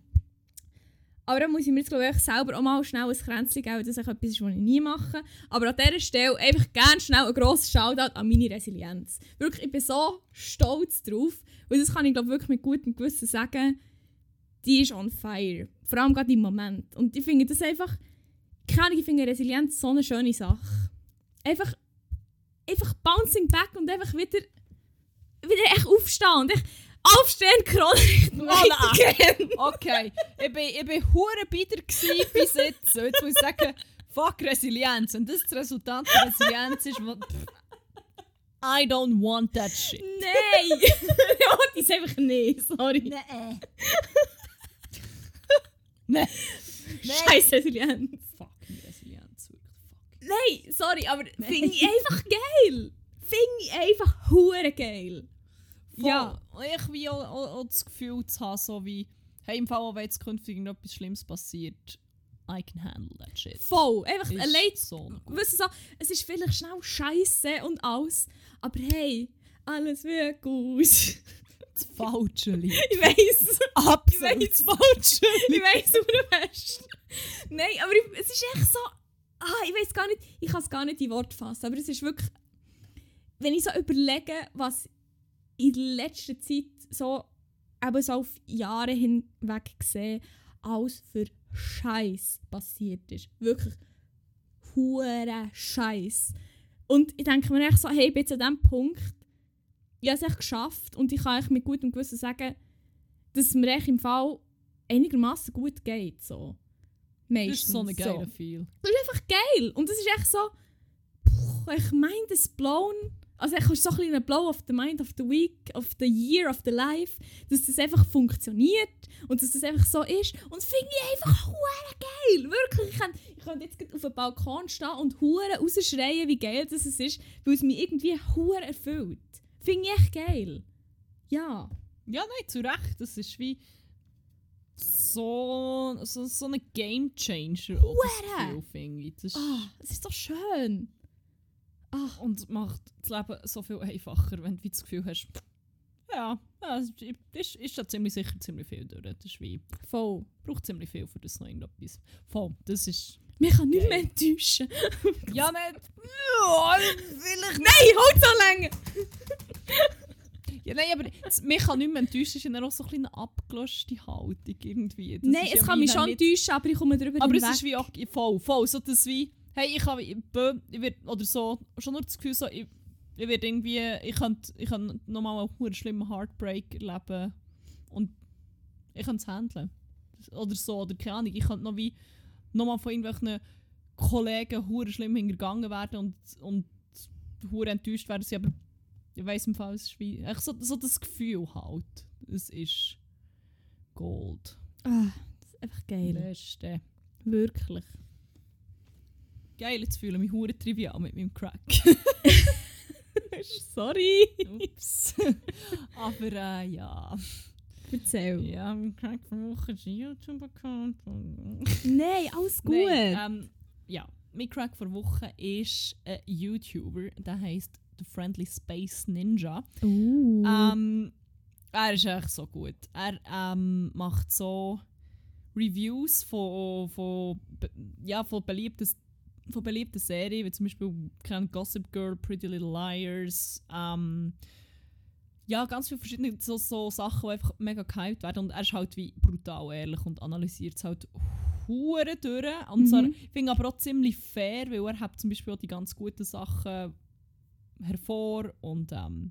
Aber dann muss ich mir jetzt glaube ich selber auch mal schnell ein Kränzchen geben, dass das etwas was ich nie mache. Aber an dieser Stelle einfach gerne schnell ein grosses Shoutout an meine Resilienz. Wirklich, ich bin so stolz drauf. Und das kann ich glaube wirklich mit gutem Gewissen sagen. Die ist on fire. Vor allem gerade im Moment. Und ich finde das einfach, keine Ahnung, ich finde Resilienz so eine schöne Sache. Einfach, einfach bouncing back und einfach wieder wieder echt aufstehen und echt aufstehen, Krone Voilà. Okay, ich bin, ich bin hure bitter gsi bis jetzt. Jetzt muss ich sagen, fuck Resilienz. Und das das Resultat der Resilienz ist, pff, I don't want that shit. Nein! ja, die ist einfach nicht, sorry. Nein. Nein. Scheiß Resilienz. Fuck Resilienz, wirklich fuck. Nein, sorry, aber finde ich einfach geil. Finde ich einfach hure geil. Voll. Ja. Ich wie auch, auch, auch das Gefühl zu haben, so wie, hey, im Fall, wenn jetzt künftig irgendetwas Schlimmes passiert, I can handle that shit. Voll. Einfach Ist allein so gut. wissen so, es ist vielleicht schnell scheiße und alles, aber hey, alles wird gut. ich Das falsche Lied. weiß, Absolut Ich das falsche ich weiß, wo du bist. Nein, aber ich, es ist echt so, ah, ich weiß gar nicht, ich kann es gar nicht in Wort fassen, aber es ist wirklich, wenn ich so überlege, was in letzter Zeit so, eben so auf Jahre hinweg gesehen, alles für Scheiß passiert ist. Wirklich hure Scheiß. Und ich denke mir echt so, hey, ich bin an diesem Punkt, ich habe es echt geschafft und ich kann echt mit gutem Gewissen sagen, dass es mir echt im Fall einigermaßen gut geht. So. Das Meistens. ist so ein geiler So. Feel. Das ist einfach geil. Und das ist echt so, ich meine das blown. Also ich habe so ein bisschen einen Blow of the Mind of the Week, of the Year, of the Life, dass das einfach funktioniert und dass das einfach so ist. Und das finde ich einfach hure geil. Wirklich, ich könnte, ich könnte jetzt auf dem Balkon stehen und hure rausschreien, wie geil das ist, weil es mich irgendwie hure erfüllt. Finde ich echt geil. Ja. Ja, nein, zu Recht. Das ist wie so, so, so ein Game Changer. das Hure! Gefühl, ich. Das ist, Ah, es ist so schön. Ah, Und macht das Leben so viel einfacher, wenn du wie das Gefühl hast, ja, es ist, ist da ziemlich sicher ziemlich viel durch. Das ist wie, voll. braucht ziemlich viel für das noch irgendetwas. Voll, das ist... Mich kann nicht mehr enttäuschen. Ja, nicht... Ja, vielleicht Nein, halt so lange! Ja, nein, aber das- mich kann nicht mehr enttäuschen, ist ja auch so ein eine abgelöschte Haltung irgendwie. Das Nein, es ja kann mich schon enttäuschen, aber ich komme drüber Aber es hinweg. ist wie auch voll, voll, so das wie, hey, ich habe ich werd, oder so, schon nur das Gefühl, so, ich, ich werde irgendwie, ich könnte ich kann nochmal einen schlimmen Heartbreak erleben und ich kann es handeln. Oder so, oder keine Ahnung, ich könnte noch wie, nochmal von irgendwelchen Kollegen hure schlimm hingegangen werden und, und hure enttäuscht werden sie, aber ich weiss im Fall, es ist wie, so, so das Gefühl halt, es ist Gold. Ah, das ist einfach geil. Beste. Wirklich. Geil, jetzt fühle ich mich hure trivial mit meinem Crack. Sorry. Ups. Aber äh, ja. Erzähl. Ja, mein Crack von Woche ist YouTube-Account. Nein, alles gut. Nein, ähm, ja, mein Crack vor Woche ist ein YouTuber, der heißt The Friendly Space Ninja. uh. Ähm, er ist echt so gut. Er ähm, macht so Reviews von, von, ja, von beliebten von beliebten Serien, wie zum Beispiel Ahnung, Gossip Girl, Pretty Little Liars, ähm, ja, ganz viele verschiedene so, so Sachen, die einfach mega gehypt werden. Und er ist halt wie brutal ehrlich und analysiert es halt hure durch. Und so, Mhm. ich finde aber auch ziemlich fair, weil er hat zum Beispiel auch die ganz guten Sachen hervor. Und ähm,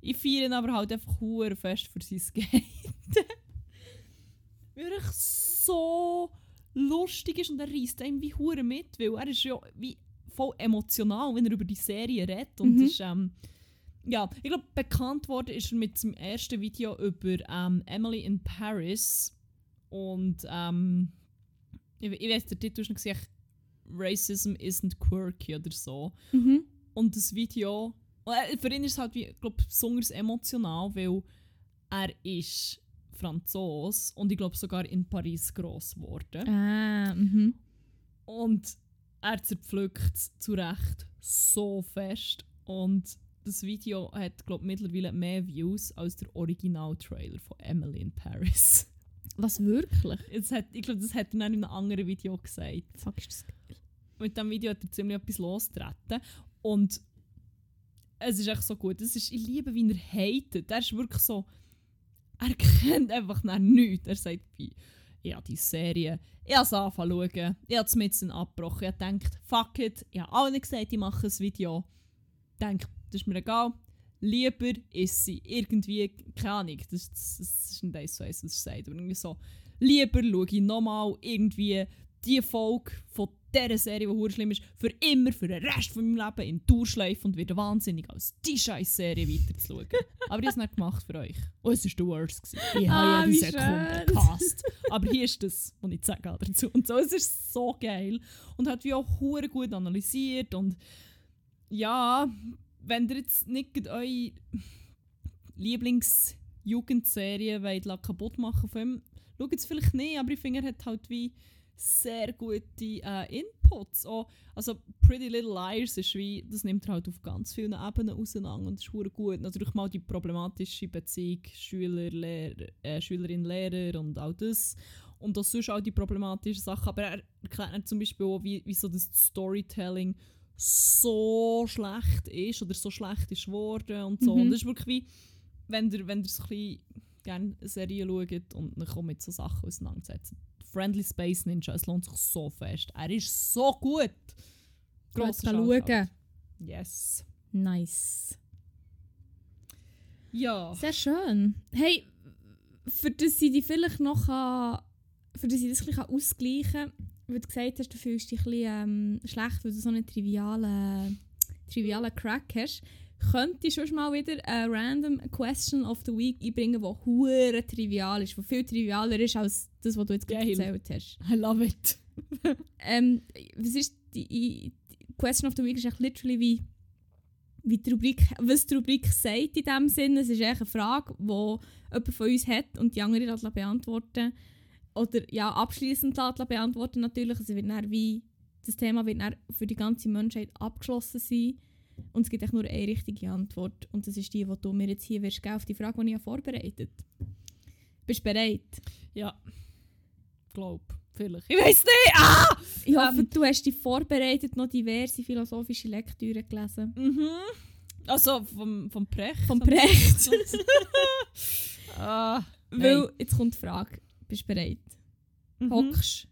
ich feiere ihn aber halt einfach hure fest für sein er echt so lustig ist und er reißt einem wie hure mit, weil er ist ja wie voll emotional, wenn er über die Serie redet und Mhm. ist ähm, ja, ich glaube bekannt worden ist er mit seinem ersten Video über ähm, Emily in Paris und ähm, ich, ich weiß der Titel ist noch gesagt Racism isn't quirky oder so mhm. und das Video, äh, für ihn ist es halt wie, glaub, besonders emotional, weil er ist Franzos und ich glaube sogar in Paris gross geworden. Ah, mhm. Und er zerpflückt es zu Recht so fest. Und das Video hat, glaube ich, mittlerweile mehr Views als der Original-Trailer von Emily in Paris. Was wirklich? Jetzt hat, ich glaube, das hat er dann in einem anderen Video gesagt. Fuck, ist das geil. mit diesem Video hat er ziemlich etwas losgetreten. Und es ist echt so gut. Es ist, ich liebe, wie er hatet. Er ist wirklich so. Er kennt einfach nichts. Er sagt, ich habe die Serie, ich habe es angefangen zu schauen, ich habe es mit abgebrochen. Ich denkt, fuck it, ich habe allen gesagt, ich mache ein Video. Ich denke, das ist mir egal. Lieber ist sie irgendwie, keine Ahnung, das, das, das ist nicht eins zu eins, was er sagt, aber irgendwie so, lieber schaue ich nochmal irgendwie die Folge von dieser Serie, die schlimm ist, für immer, für den Rest von meinem Leben in Durchschleife und werde wahnsinnig als die scheiß Serie weiterzuschauen. Aber ich habe es nicht gemacht für euch. Und es war der Worst. gewesen. Ich Ah, habe jede Sekunde gehasst. Aber hier ist das, was ich sagen habe dazu. Und so, es ist so geil. Und hat wie auch gut analysiert und ja, wenn ihr jetzt nicht eure Lieblingsjugendserie wollt kaputt machen von ihm, schaut es vielleicht nicht, aber ich finde, er hat halt wie sehr gute äh, Inputs. Auch, also Pretty Little Liars ist wie, das nimmt er halt auf ganz vielen Ebenen auseinander und ist gut. Natürlich mal die problematische Beziehung Schüler, Lehrer, äh, Schülerin, Lehrer und all das. Und auch sonst auch die problematischen Sachen. Aber er erklärt zum Beispiel auch, wie, wie so das Storytelling so schlecht ist oder so schlecht ist geworden und so. Mhm. Und das ist wirklich wie, wenn ihr, wenn ihr so ein bisschen gerne Serien schaut und dann kommt mit so Sachen auseinandersetzen. Friendly Space Ninja, es lohnt sich so fest. Er ist so gut. Grosser schauen. Yes. Nice. Ja. Sehr schön. Hey, für das ich dich vielleicht noch kann, für das ich das ein bisschen ausgleichen kann, weil du gesagt hast, du fühlst dich ein bisschen ähm, schlecht, weil du so einen trivialen, trivialen Crack hast, könnte ich schon mal wieder eine random Question of the Week einbringen, die hure trivial ist, die viel trivialer ist als das, was du jetzt gerade erzählt hast. I love it. Ähm, was ist die, die Question of the Week ist echt literally wie, wie die Rubrik, was die Rubrik sagt in dem Sinne. Es ist echt eine Frage, die jemand von uns hat und die andere lässt beantworten. Oder ja, abschließend lässt beantworten natürlich. Also wird dann wie, das Thema wird dann für die ganze Menschheit abgeschlossen sein. Und es gibt echt nur eine richtige Antwort. Und das ist die, die du mir jetzt hier wirst auf die Frage, die ich habe vorbereitet Bist du bereit? Ja. Glaub. Vielleicht. Ich weiß nicht! Ah! Ich hoffe, Ähm. du hast dich vorbereitet, noch diverse philosophische Lektüren gelesen. Mhm. Also vom, vom Precht. Vom Precht. ah. Weil, jetzt kommt die Frage, bist du bereit? Mhm. Hockst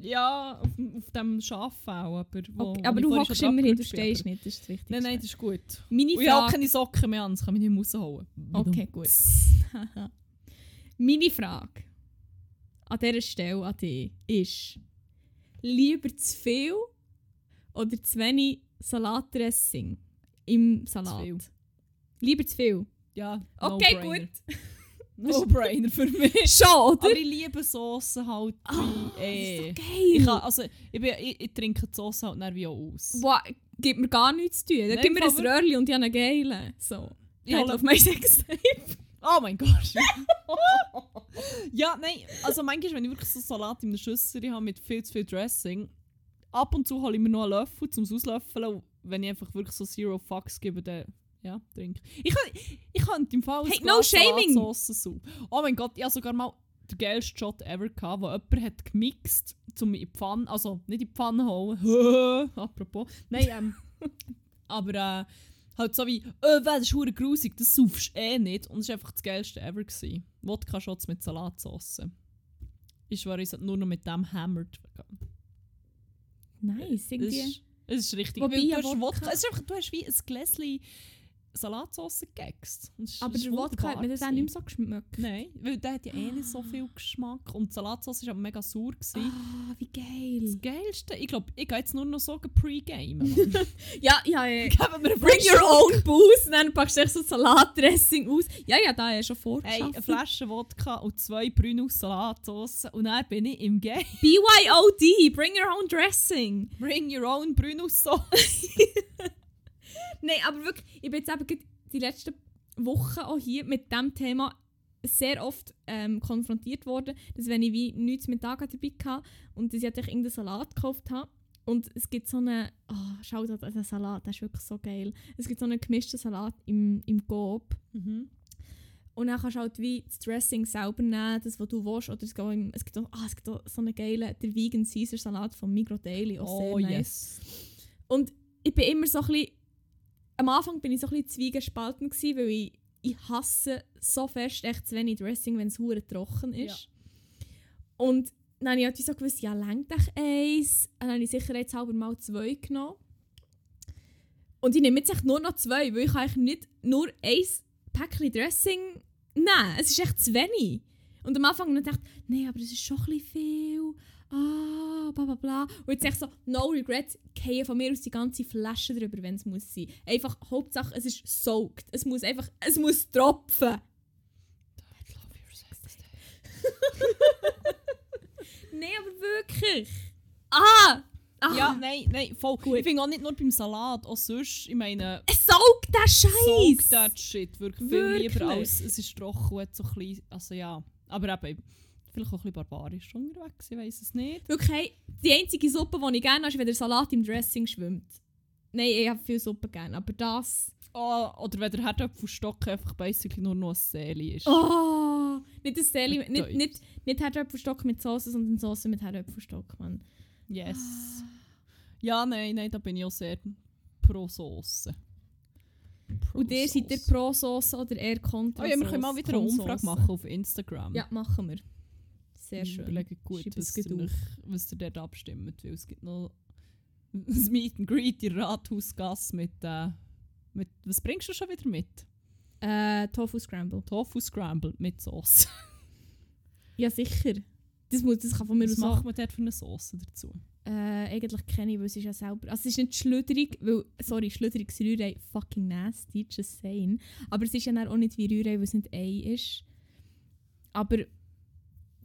Ja, auf, auf dem Schaffau, aber wo, okay, aber ich du hockst immerhin, du stehst aber- nicht, das ist das Wichtigste. Nein, nein, das ist gut. Meine Und ich habe auch Frage... keine Socken mehr an, das kann mich nicht mehr rausholen. Okay, gut. Meine Frage an dieser Stelle an dich ist, lieber zu viel oder zu wenig Salatdressing im Salat? viel. Lieber zu viel? Ja, Okay, no-brainer. No-brainer für mich. Schon, oder? Aber ich liebe Soßen halt eh. das ist so Ich, geil! kann, also, ich, bin, ich, ich trinke die Soße halt dann wie auch aus. Wow, gibt mir gar nichts zu tun. Dann gib mir ein Röhrchen und ich habe einen geilen. So. Ich hole- auf mein Sextape. Oh mein Gott. ja, nein, also manchmal, wenn ich wirklich so Salat in einer Schüssel habe mit viel zu viel Dressing, ab und zu hole ich mir noch einen Löffel zum Auslöffeln. Wenn ich einfach wirklich so Zero Fucks gebe, dann ja, trinke ich. Ich, könnte im Fall Hey, no shaming. So. Oh mein Gott, ich hatte sogar mal den geilsten Shot ever gehabt, wo jemand hat gemixt, zum in die Pfanne, also nicht in die Pfanne holen, apropos, nein, ähm, aber äh, halt so wie, äh, das ist hure grusig, das saufst eh nicht. Und es war einfach das geilste ever. Gewesen. Wodka-Shots mit Salatsauce. Ich sollte nur noch mit dem hammered. Nice, Es irgendwie. ist, es ist richtig. Wobei du, Wodka- Wodka, es ist einfach, du hast wie ein Gläschen Salatsauce gegext. Ist- Aber ist der Wodka hat mir das auch nicht mehr so geschmeckt. Nein, weil der hat ja eh nicht so viel Geschmack. Und die Salatsauce war aber mega sauer. Ah, wie Das geil. Geilste, ich glaube, ich gehe jetzt nur noch so pre-gamen. Ja, ja, ja. Geben wir Bring your own booze, dann packst du echt so Salatdressing aus. Ja, ja, da du schon Hey, vorgeschafft. eine Flasche Wodka und zwei Brünus Salatsauce und dann bin ich im Game. BYOD, bring your own dressing. Bring your own Brünus Sauce. Nein, aber wirklich, ich bin jetzt eben die letzten Wochen auch hier mit diesem Thema sehr oft ähm, konfrontiert worden, dass wenn ich wie nichts mit Tag dabei hatte und dass ich halt irgendeinen Salat gekauft habe und es gibt so einen, oh, schau da, der Salat, der ist wirklich so geil. Es gibt so einen gemischten Salat im, im Coop Mhm. und dann kannst du halt wie das Dressing selber nehmen, das was du willst, oder es gibt auch, im- es gibt auch, ah, es gibt auch so einen geilen, der Vegan Caesar Salat von Migros Daily, auch Oh, sehr nice. yes. Und ich bin immer so ein bisschen, am Anfang bin ich so ein bisschen zwiegespalten gewesen, weil ich, ich hasse so fest echt zu wenig Dressing, wenn es hure trocken ist. Und dann habe ich halt so gewusst, ja, lenkt echt eins. Und dann habe ich sicherheitshalber mal zwei genommen. Und ich nehme jetzt echt nur noch zwei, weil ich eigentlich nicht nur ein Päckchen Dressing nehmen. Es ist echt zu wenig. Und am Anfang habe ich gedacht, nee, aber es ist schon ein bisschen viel. Ah, bla bla bla. Und jetzt echt so, no regret, gehen von mir aus die ganze Flasche drüber, wenn es muss sein. Einfach, Hauptsache, es ist soaked. Es muss einfach, es muss tropfen. Nein, aber wirklich. Ah! Ah, Ja, nein, nein, voll. Gut. Ich finde auch nicht nur beim Salat, auch sonst, ich meine, Es saugt der Scheiß! that shit wirklich, Wirklich? viel lieber als es ist trocken und so ein bisschen, also ja, aber eben, vielleicht auch ein bisschen barbarisch unterwegs, ich weiß es nicht. Wirklich, hey, die einzige Suppe, die ich gerne habe, ist, wenn der Salat im Dressing schwimmt. Nein, ich habe viel Suppe gerne, aber das... Oh, oder wenn der Herdöpfelstock einfach basically nur noch ein Seeli ist. Oh! Nicht Seli, Mit nicht, Deutsch. nicht, nicht Herdöpfelstock mit Soße, sondern Soße mit Herdöpfelstock, Mann. Yes. Ja, nein, nein, da bin ich auch sehr pro Sauce. Pro Und ihr seid ihr pro Soße oder eher kontra Oh ja, wir können mal wieder eine Umfrage machen auf Instagram. Ja, machen wir. Sehr Ich schön. Überlege gut, was ihr, euch, was ihr dort abstimmt, weil es gibt noch ein Meet and Greet in Rathausgasse mit, äh, mit... Was bringst du schon wieder mit? Äh, Tofu Scramble. Tofu Scramble mit Sauce. Ja, sicher. Das, muss, das kann von mir Was aus macht auch. man dort für eine Sauce dazu? Äh, eigentlich kenne ich, weil es ist ja selber... Also es ist nicht schlüderig, weil... Sorry, schlüderiges Rührei, fucking nasty, just saying. Aber es ist ja auch nicht wie Rührei, weil es nicht Ei ist. Aber...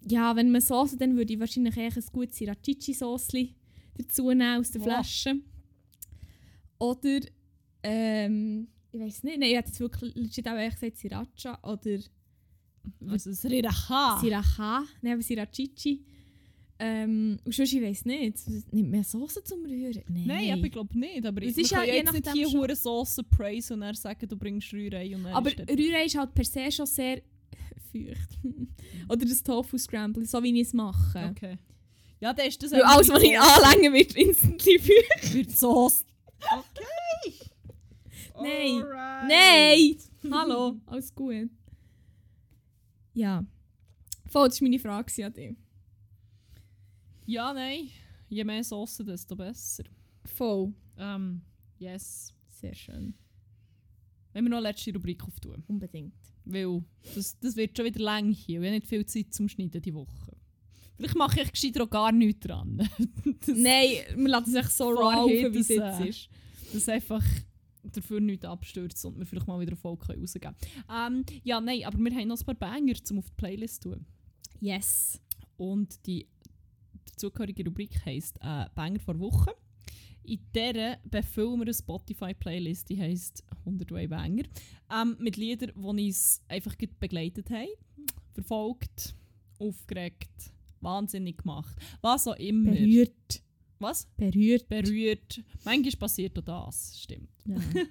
Ja, wenn man Soße, dann würde ich wahrscheinlich eher ein gutes Sriracha-Sauce dazu nehmen aus der. Flasche. Oder... Ähm... Ich weiß nicht. Nein, ich hätte jetzt wirklich legit auch ehrlich gesagt Sriracha oder... Was ist Riracha? Sriracha, nein, aber Srirachichi. Ähm, und sonst, ich weiss nicht, nimmt mehr Soße zum Rühren? Nein. Nein, aber ich glaube nicht. Aber Es ich ist kann ja ja je jetzt nicht hier hure Sauce praise und dann sagen, du bringst Rührei und aber Rührei ist halt per se schon sehr feucht. Oder das Tofu Scramble, so wie ich es mache. Okay. Ja, dann ist das Weil alles, was ich anlänge, wird instantly feucht. Wird Sauce. Okay. Nein. Alright. Nein! Hallo, alles gut. Ja. Voll, das war meine Frage an dich. Ja, nein. Je mehr Sauce, desto besser. Voll. Ähm, yes. Sehr schön. Wenn wir noch eine letzte Rubrik auftun. Unbedingt. Weil das, das wird schon wieder lang hier. und Ich habe nicht viel Zeit zum Schneiden die Woche. Vielleicht mache ich gescheiter auch gar nichts dran. das, Nein, wir lassen es echt so raw wie es jetzt äh, ist. dass einfach dafür nichts abstürzt und wir vielleicht mal wieder Erfolg rausgeben können. Ähm, ja, nein, aber wir haben noch ein paar Banger, um auf die Playlist zu tun. Yes. Und die dazugehörige Rubrik heisst äh, Banger vor Woche. In dieser befüllen wir eine Spotify-Playlist, die heisst 100 Way Banger. Ähm, mit Liedern, die uns einfach gut begleitet haben, verfolgt, aufgeregt, wahnsinnig gemacht. Was auch immer. Berührt. Was? Berührt. Berührt. Manchmal passiert auch das, stimmt. Ja.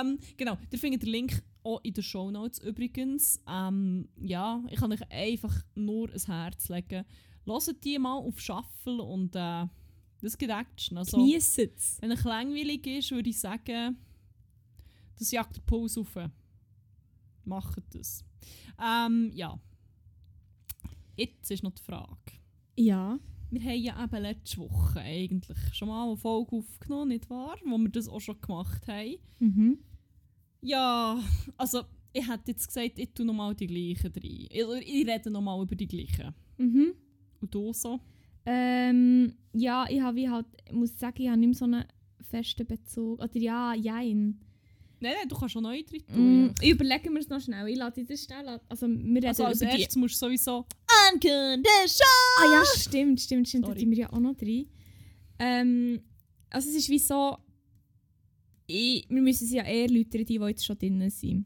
Ähm, genau, ihr findet den Link auch in den Show Notes übrigens. Ähm, ja, ich kann euch einfach nur ein Herz legen. Hört die mal auf Shuffle und äh, das Action. Also, Genießt es. wenn es langweilig ist, würde ich sagen, das jagt der Puls auf. Macht das. Ähm, ja. Jetzt ist noch die Frage. Ja. Wir haben ja eben letzte Woche eigentlich schon mal eine Folge aufgenommen, nicht wahr? Wo wir das auch schon gemacht haben. Mhm. Ja, also ich hätte jetzt gesagt, ich tue nochmal die gleichen rein. Ich, ich rede nochmal über die gleichen. Mhm. Und du so? Ähm, ja, ich habe wie halt, muss sagen, ich habe nicht mehr so einen festen Bezug. Oder ja, jein. Nein, nein, du kannst schon neu drin tun. Mm, ich überlege mir es noch schnell. Ich lasse das schnell. Also, wir Also als über die... erstes musst du sowieso Unconditional! Ah ja, stimmt, stimmt, stimmt. Da Sorry. sind wir ja auch noch drin. Ähm, also es ist wie so... Ich, wir müssen sie ja eher erläutern, die, die jetzt schon drin sind.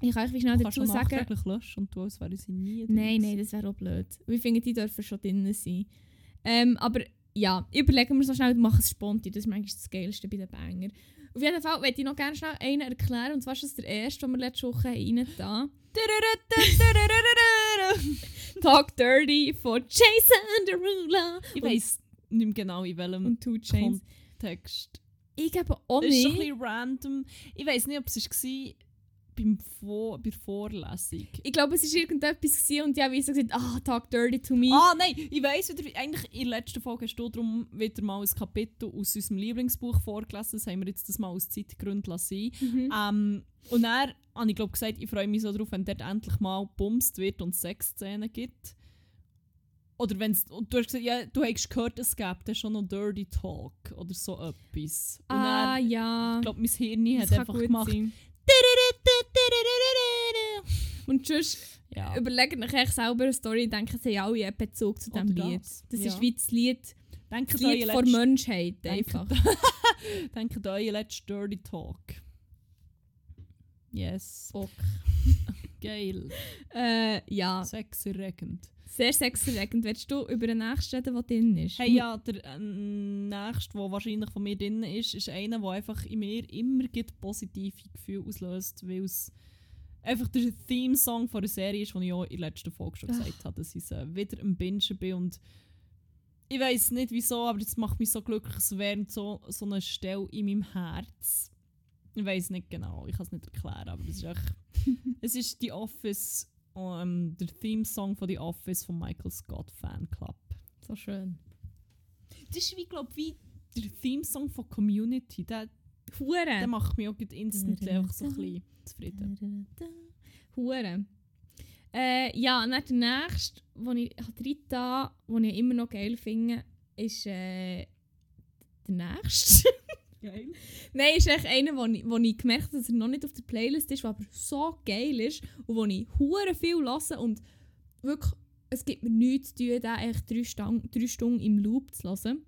Ich kann euch schnell Du kannst dazu schon sagen... nachträglich löschen und du, als wären sie nie drin Nein, nein, das wäre auch blöd. Wir finden, die dürfen schon drin sein. Ähm, aber ja, überlegen wir es noch schnell machen es spontan. Das ist manchmal das Geilste bei den Banger. Auf jeden Fall möchte ich noch gerne schnell einen erklären. Und zwar ist das der erste, den wir letzte Woche rein da. Talk Dirty von Jason Derulo. Ich weiss nicht mehr genau, in welchem Und Two Chains. Kontext. Ich glaube auch Es ist schon ein nicht. bisschen random. Ich weiss nicht, ob es war beim Vor bei der Vorlesung. Ich glaube, es war irgendetwas gewesen und ich habe gesagt, ah, Talk Dirty to me. Ah, nein, ich weiss wieder, eigentlich in der letzten Folge hast du darum wieder mal ein Kapitel aus unserem Lieblingsbuch vorgelesen. Das haben wir jetzt das mal aus Zeitgründen lassen. Mhm. Ähm, und dann habe ich glaub, gesagt, ich freue mich so darauf, wenn dort endlich mal bumst wird und Sexszenen gibt. Oder wenn's, und du hast gesagt, ja, du hast gehört, es gäbe schon noch Dirty Talk oder so etwas. Und Ah, dann, ja. ich glaube, mein Hirn hat einfach gemacht. sein. Und sonst Ja. überlegt euch selber eine Story und denken, sie haben alle einen Bezug zu diesem Lied. das. Das Ja. ist wie das Lied Denkt Das Lied vor letzten- Menschheit Danke. einfach. Denkt an euren letzten Dirty Talk. Yes. Ok. Geil. Äh, ja, Sexerregend. Sehr sexerregend. Willst du über den nächsten reden, der drin ist? Hey, ja, der äh, nächste, der wahrscheinlich von mir drin ist, ist einer, der einfach in mir immer positive Gefühle auslöst, weil es einfach der Theme-Song von der Serie ist, den ich auch in der letzten Folge schon gesagt habe, dass ich äh, wieder im Bingen bin und ich weiß nicht wieso, aber das macht mich so glücklich, es wäre so, so eine Stelle in meinem Herz. Ich weiß nicht genau, ich kann es nicht erklären, aber es ist echt, es ist The Office, ähm, der Theme-Song von The Office von Michael Scott Fanclub. So schön. Das ist wie, glaub, wie der Theme-Song von Community. Der, der macht mich auch instantly einfach so ein bisschen zufrieden. Hure. Äh, ja, und dann der nächste, den ich drin den ich immer noch geil finde, ist äh, der nächste. Geil. Nein, ist echt einer, wo ich, wo ich gemerkt habe, dass er noch nicht auf der Playlist ist, der aber so geil ist und wo ich hure viel lasse und wirklich, es gibt mir nichts zu tun, den echt drei, Stang, drei Stunden im Loop zu hören.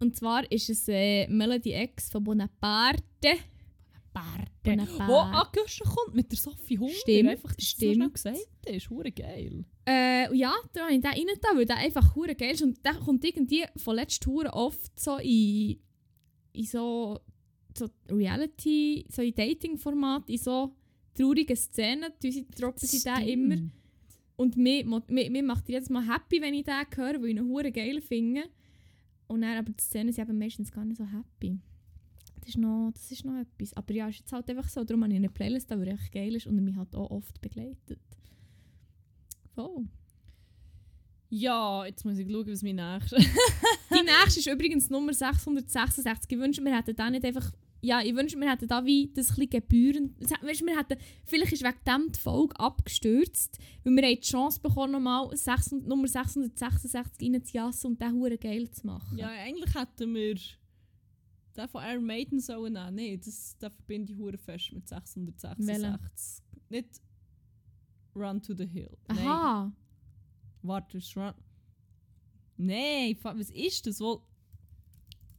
Und zwar ist es äh, Melody X von Bonaparte. Bärte. Bonaparte. Wo August kommt mit der Sophie Hunger. Stimmt, Einfach, dass stimmt. Schnell gesagt hast. ist hure geil. Äh, ja, da habe ich den rein da, weil der einfach hure geil ist. Und der kommt irgendwie von letzter Hure oft so in, in so, so Reality, so in Dating-Format, in so traurigen Szenen, tun sie- droppen sie den immer. Und mir, mir, mir macht jedes Mal happy, wenn ich den höre, weil ich ihn hure geil finde. Und dann, aber die Szenen sind eben meistens gar nicht so happy. Das ist noch, das ist noch etwas. Aber ja, ist jetzt halt einfach so. Darum habe ich eine Playlist, die echt geil ist und mich halt auch oft begleitet. Voll. Ja, jetzt muss ich schauen, was mein nächster Die nächste ist übrigens Nummer 666. Ich wünsche, wir hätten da nicht einfach. Ja, ich wünsche, wir hätten da wie das ein bisschen gebührend. Weißt, wir hätten, vielleicht ist wegen dem die Folge abgestürzt, weil wir haben die Chance bekommen, nochmal 600 Nummer 666 reinzujassen und den Hure geil zu machen. Ja, eigentlich hätten wir den von Iron Maiden sollen nehmen. Nein, das, den verbinde ich hure fest mit 666. Welchen? Nicht Run to the Hill. Nein. Warte, ist Run... Nein, was ist das? Wo...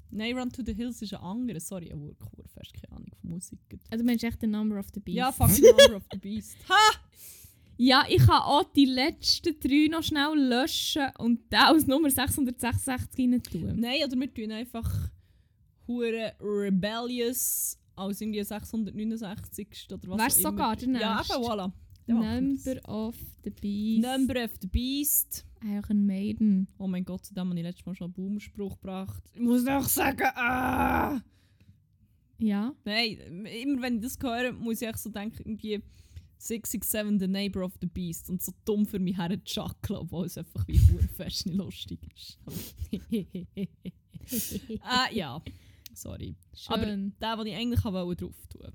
Nein, Run to the Hills ist ein anderer. Sorry, ich habe keine Ahnung von Musik. Also, du meinst echt den Number of the Beast? Ja, fucking Number of the Beast. Ha! Ja, ich kann auch die letzten drei noch schnell löschen und den als Nummer 666 rein tun. Nein, oder wir tun einfach hure rebellious als irgendwie 669. oder was Wär's auch sogar immer. der Ja, nächste? eben, voilà. Number of the Beast. Number of the Beast. Iron Maiden. Oh mein Gott, dem habe ich letztes Mal schon einen Boomspruch gebracht. Ich muss noch sagen, ah! Ja. Nein, immer wenn ich das höre, muss ich echt so denken, irgendwie 667 The Neighbor of the Beast und so dumm für mich her obwohl es einfach wie fest nicht lustig ist. ah, ja. Sorry. Aber Schön. der, den ich eigentlich wollte, drauf tun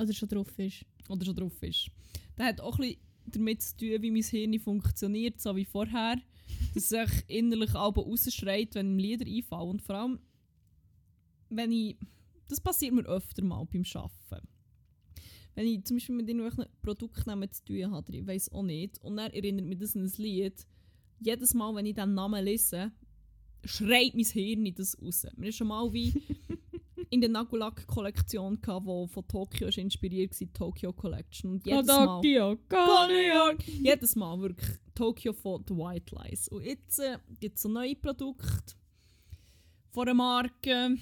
Oder schon drauf ist. oder schon drauf ist, der hat auch bisschen damit zu tun, wie mein Hirn funktioniert, so wie vorher. Dass sich innerlich aber rausschreit, wenn mir Lieder einfallen. Und vor allem, wenn ich. Das passiert mir öfter mal beim Arbeiten. Wenn ich zum Beispiel mit irgendwelchen Produktnamen zu tun habe, ich weiß auch nicht, und dann erinnert mich das an ein Lied, jedes Mal, wenn ich diesen Namen lese, schreit mein Hirn das raus. Mir ist schon mal wie in der Nagellack-Kollektion, die von Tokio ist inspiriert war, Tokyo Collection. Und jedes Mal, jedes Mal wirklich Tokyo von The White Lies. Und jetzt äh, gibt es so neue Produkte von einer Marke,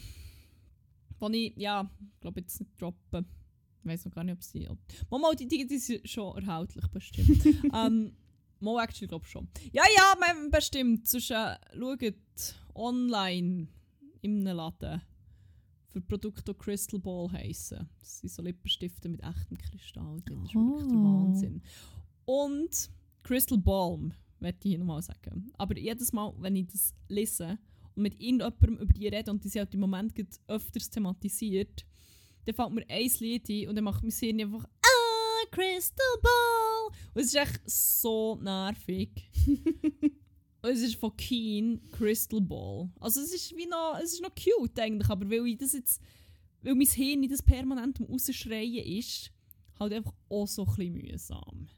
die ich, ja, ich glaube jetzt nicht droppen. Ich weiß noch gar nicht, ob sie... Ob Mama, die, die, die sind schon erhältlich bestimmt. ähm, Mo actually glaube schon. Ja, ja, man, bestimmt. Sonst äh, schaut online in einem Laden für Produkte, die Crystal Ball heissen. Das sind so Lippenstifte mit echtem Kristall. Das ist wirklich der Oh. Wahnsinn. Und Crystal Balm, möchte ich hier nochmal sagen. Aber jedes Mal, wenn ich das lese und mit irgendjemandem über die rede und die sind halt im Moment öfters thematisiert, dann fällt mir ein Lied ein und dann macht mein Hirn einfach «Ah, Crystal Ball!» Und es ist echt so nervig. es ist von Keen Crystal Ball. Also es ist wie noch, es ist noch cute eigentlich, aber weil ich das jetzt, weil mein Hirn das permanent am Rausschreien ist, halt einfach auch so ein bisschen mühsam.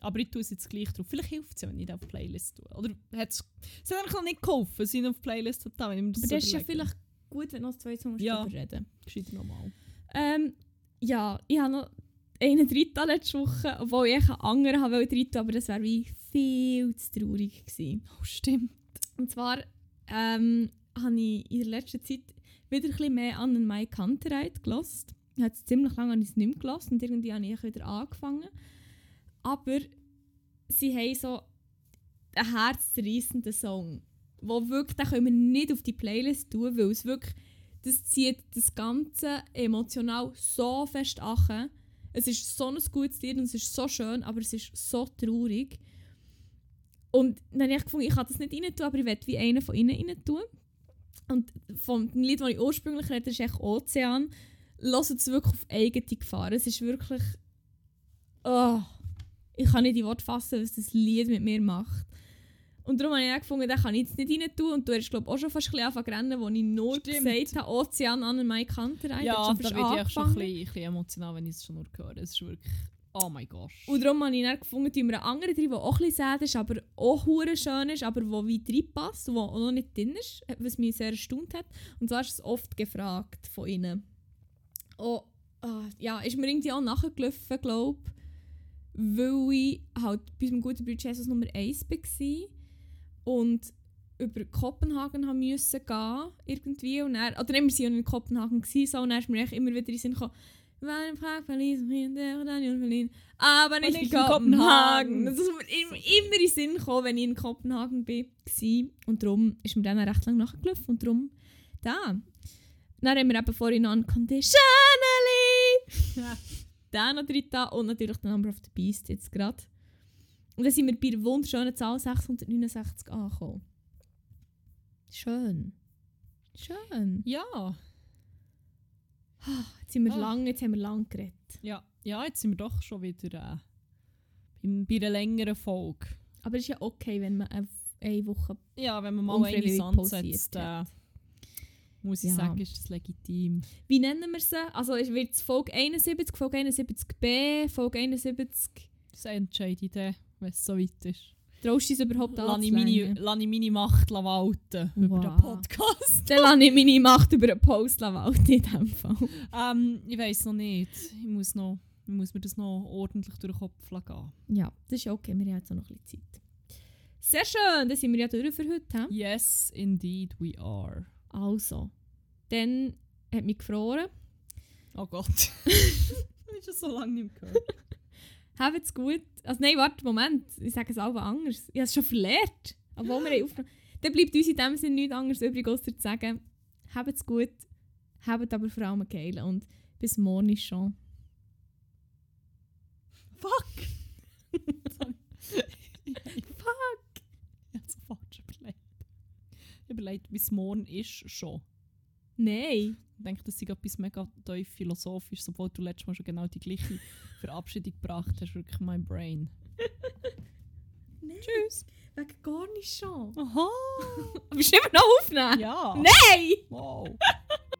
Aber ich tue es jetzt gleich drauf. Vielleicht hilft es ja, wenn ich das auf die Playlist tue. Oder hat es hat eigentlich noch nicht geholfen, sie auf die Playlist ich das Aber so das ist ja überlege. vielleicht gut, wenn du noch zwei Songs Ja. drüber reden. Gescheiter nochmal. Ähm, ja, ich habe noch einen dritten letzte Woche, obwohl ich einen anderen habe wollte aber das wäre wie viel zu traurig gewesen. Oh, stimmt. Und zwar ähm, habe ich in der letzten Zeit wieder ein bisschen mehr an den Mike Hunterite gelost. Ich habe es ziemlich lange nicht mehr gehört und irgendwie habe ich wieder angefangen. Aber sie haben so einen herzzerreißenden Song, wo wirklich, den können wir nicht auf die Playlist tun, weil es wirklich, das zieht das Ganze emotional so fest an. Es ist so ein gutes Lied und es ist so schön, aber es ist so traurig. Und dann habe ich gefunden, ich kann das nicht rein tun, aber ich will wie einen von ihnen rein tun. Und vom Lied, das ich ursprünglich rede, ist echt Ozean. Hört es wirklich auf eigene Gefahr. Es ist wirklich... Oh, ich kann nicht die Worte fassen, was das Lied mit mir macht. Und darum habe ich auch gefunden, den kann ich jetzt nicht rein tun. Und du hast, glaube ich, auch schon fast ein bisschen angefangen zu rennen, wo ich nur Stimmt. gesagt habe, Ozean an Mike Kanter. Ja, da werde ich schon ein bisschen, ein bisschen emotional, wenn ich es schon nur höre. Es ist wirklich... Oh mein Gott. Und darum habe ich dann gefunden, tun wir einen anderen drin, der auch ein bisschen ist, aber auch hure schön ist, aber der weit reinpasst, der auch noch nicht drin ist, was mich sehr erstaunt hat. Und zwar ist es oft gefragt von ihnen. Oh, ah, ja, ist mir irgendwie auch nachgelaufen, glaube ich, weil ich halt bei meinem guten Bruder Jesus Nummer 1 war und über Kopenhagen haben müssen gehen, irgendwie. Und dann, oder immer sie in Kopenhagen gewesen, so, und dann ist mir immer wieder in den Sinn gekommen, verließ mich der Daniel Berlin, aber nicht, in Kopenhagen. Das ist mir immer, in den Sinn gekommen, wenn ich in Kopenhagen war. Und darum ist mir dann auch recht lang nachgelaufen und darum da. Dann haben wir eben vorhin noch Unconditionally Ja. den noch drin da und natürlich The Number of the Beast jetzt gerade. Und dann sind wir bei der wunderschönen Zahl 669 angekommen. Schön. Schön. Ja. Jetzt, sind wir Ah. lang, jetzt haben wir lang geredet. Ja. Ja, jetzt sind wir doch schon wieder äh, bei einer längeren Folge. Aber es ist ja okay, wenn man eine, eine Woche... Ja, wenn man mal eine Sand setzt, äh, muss ich Ja. sagen, ist das legitim. Wie nennen wir sie? Also wird es Folge 71, Folge 71b, Folge 71... Das entscheide ich dann, wenn es so weit ist. Traust du es überhaupt Lass anzulängen? lass ich meine Macht walten über den Wow. Podcast. Dann lasse ich meine Macht über einen Post walten in diesem Fall. Ähm, ich weiß noch nicht. Ich muss, noch, ich muss mir das noch ordentlich durch den Kopf gehen. Ja, das ist ja okay, wir haben jetzt noch ein bisschen Zeit. Sehr schön, dann sind wir ja durch für heute. hä? Yes, indeed we are. Also, dann hat mich gefroren. Oh Gott. ich schon so lange nicht mehr gehört. Habt's gut. Also nein, warte, Moment. Ich sage es auch anders. Ich habe es schon verlehrt. Obwohl wir aufgenommen Dann bleibt uns in dem Sinne nichts anderes übrig, als zu sagen, habt's gut, habt aber vor allem geil und bis morgen schon. Fuck! Fuck! Ich habe so falsch überlegt. Ich überlegt, es morgen ist schon. Nein. Ich denke, das ist etwas mega tief philosophisches, obwohl du letztes Mal schon genau die gleiche Verabschiedung gebracht hast. Wirklich mein Brain. Nein. Tschüss! Wegen gar nicht schon. Aha! Bist du immer noch aufnehmen? Ja! Nein! Wow!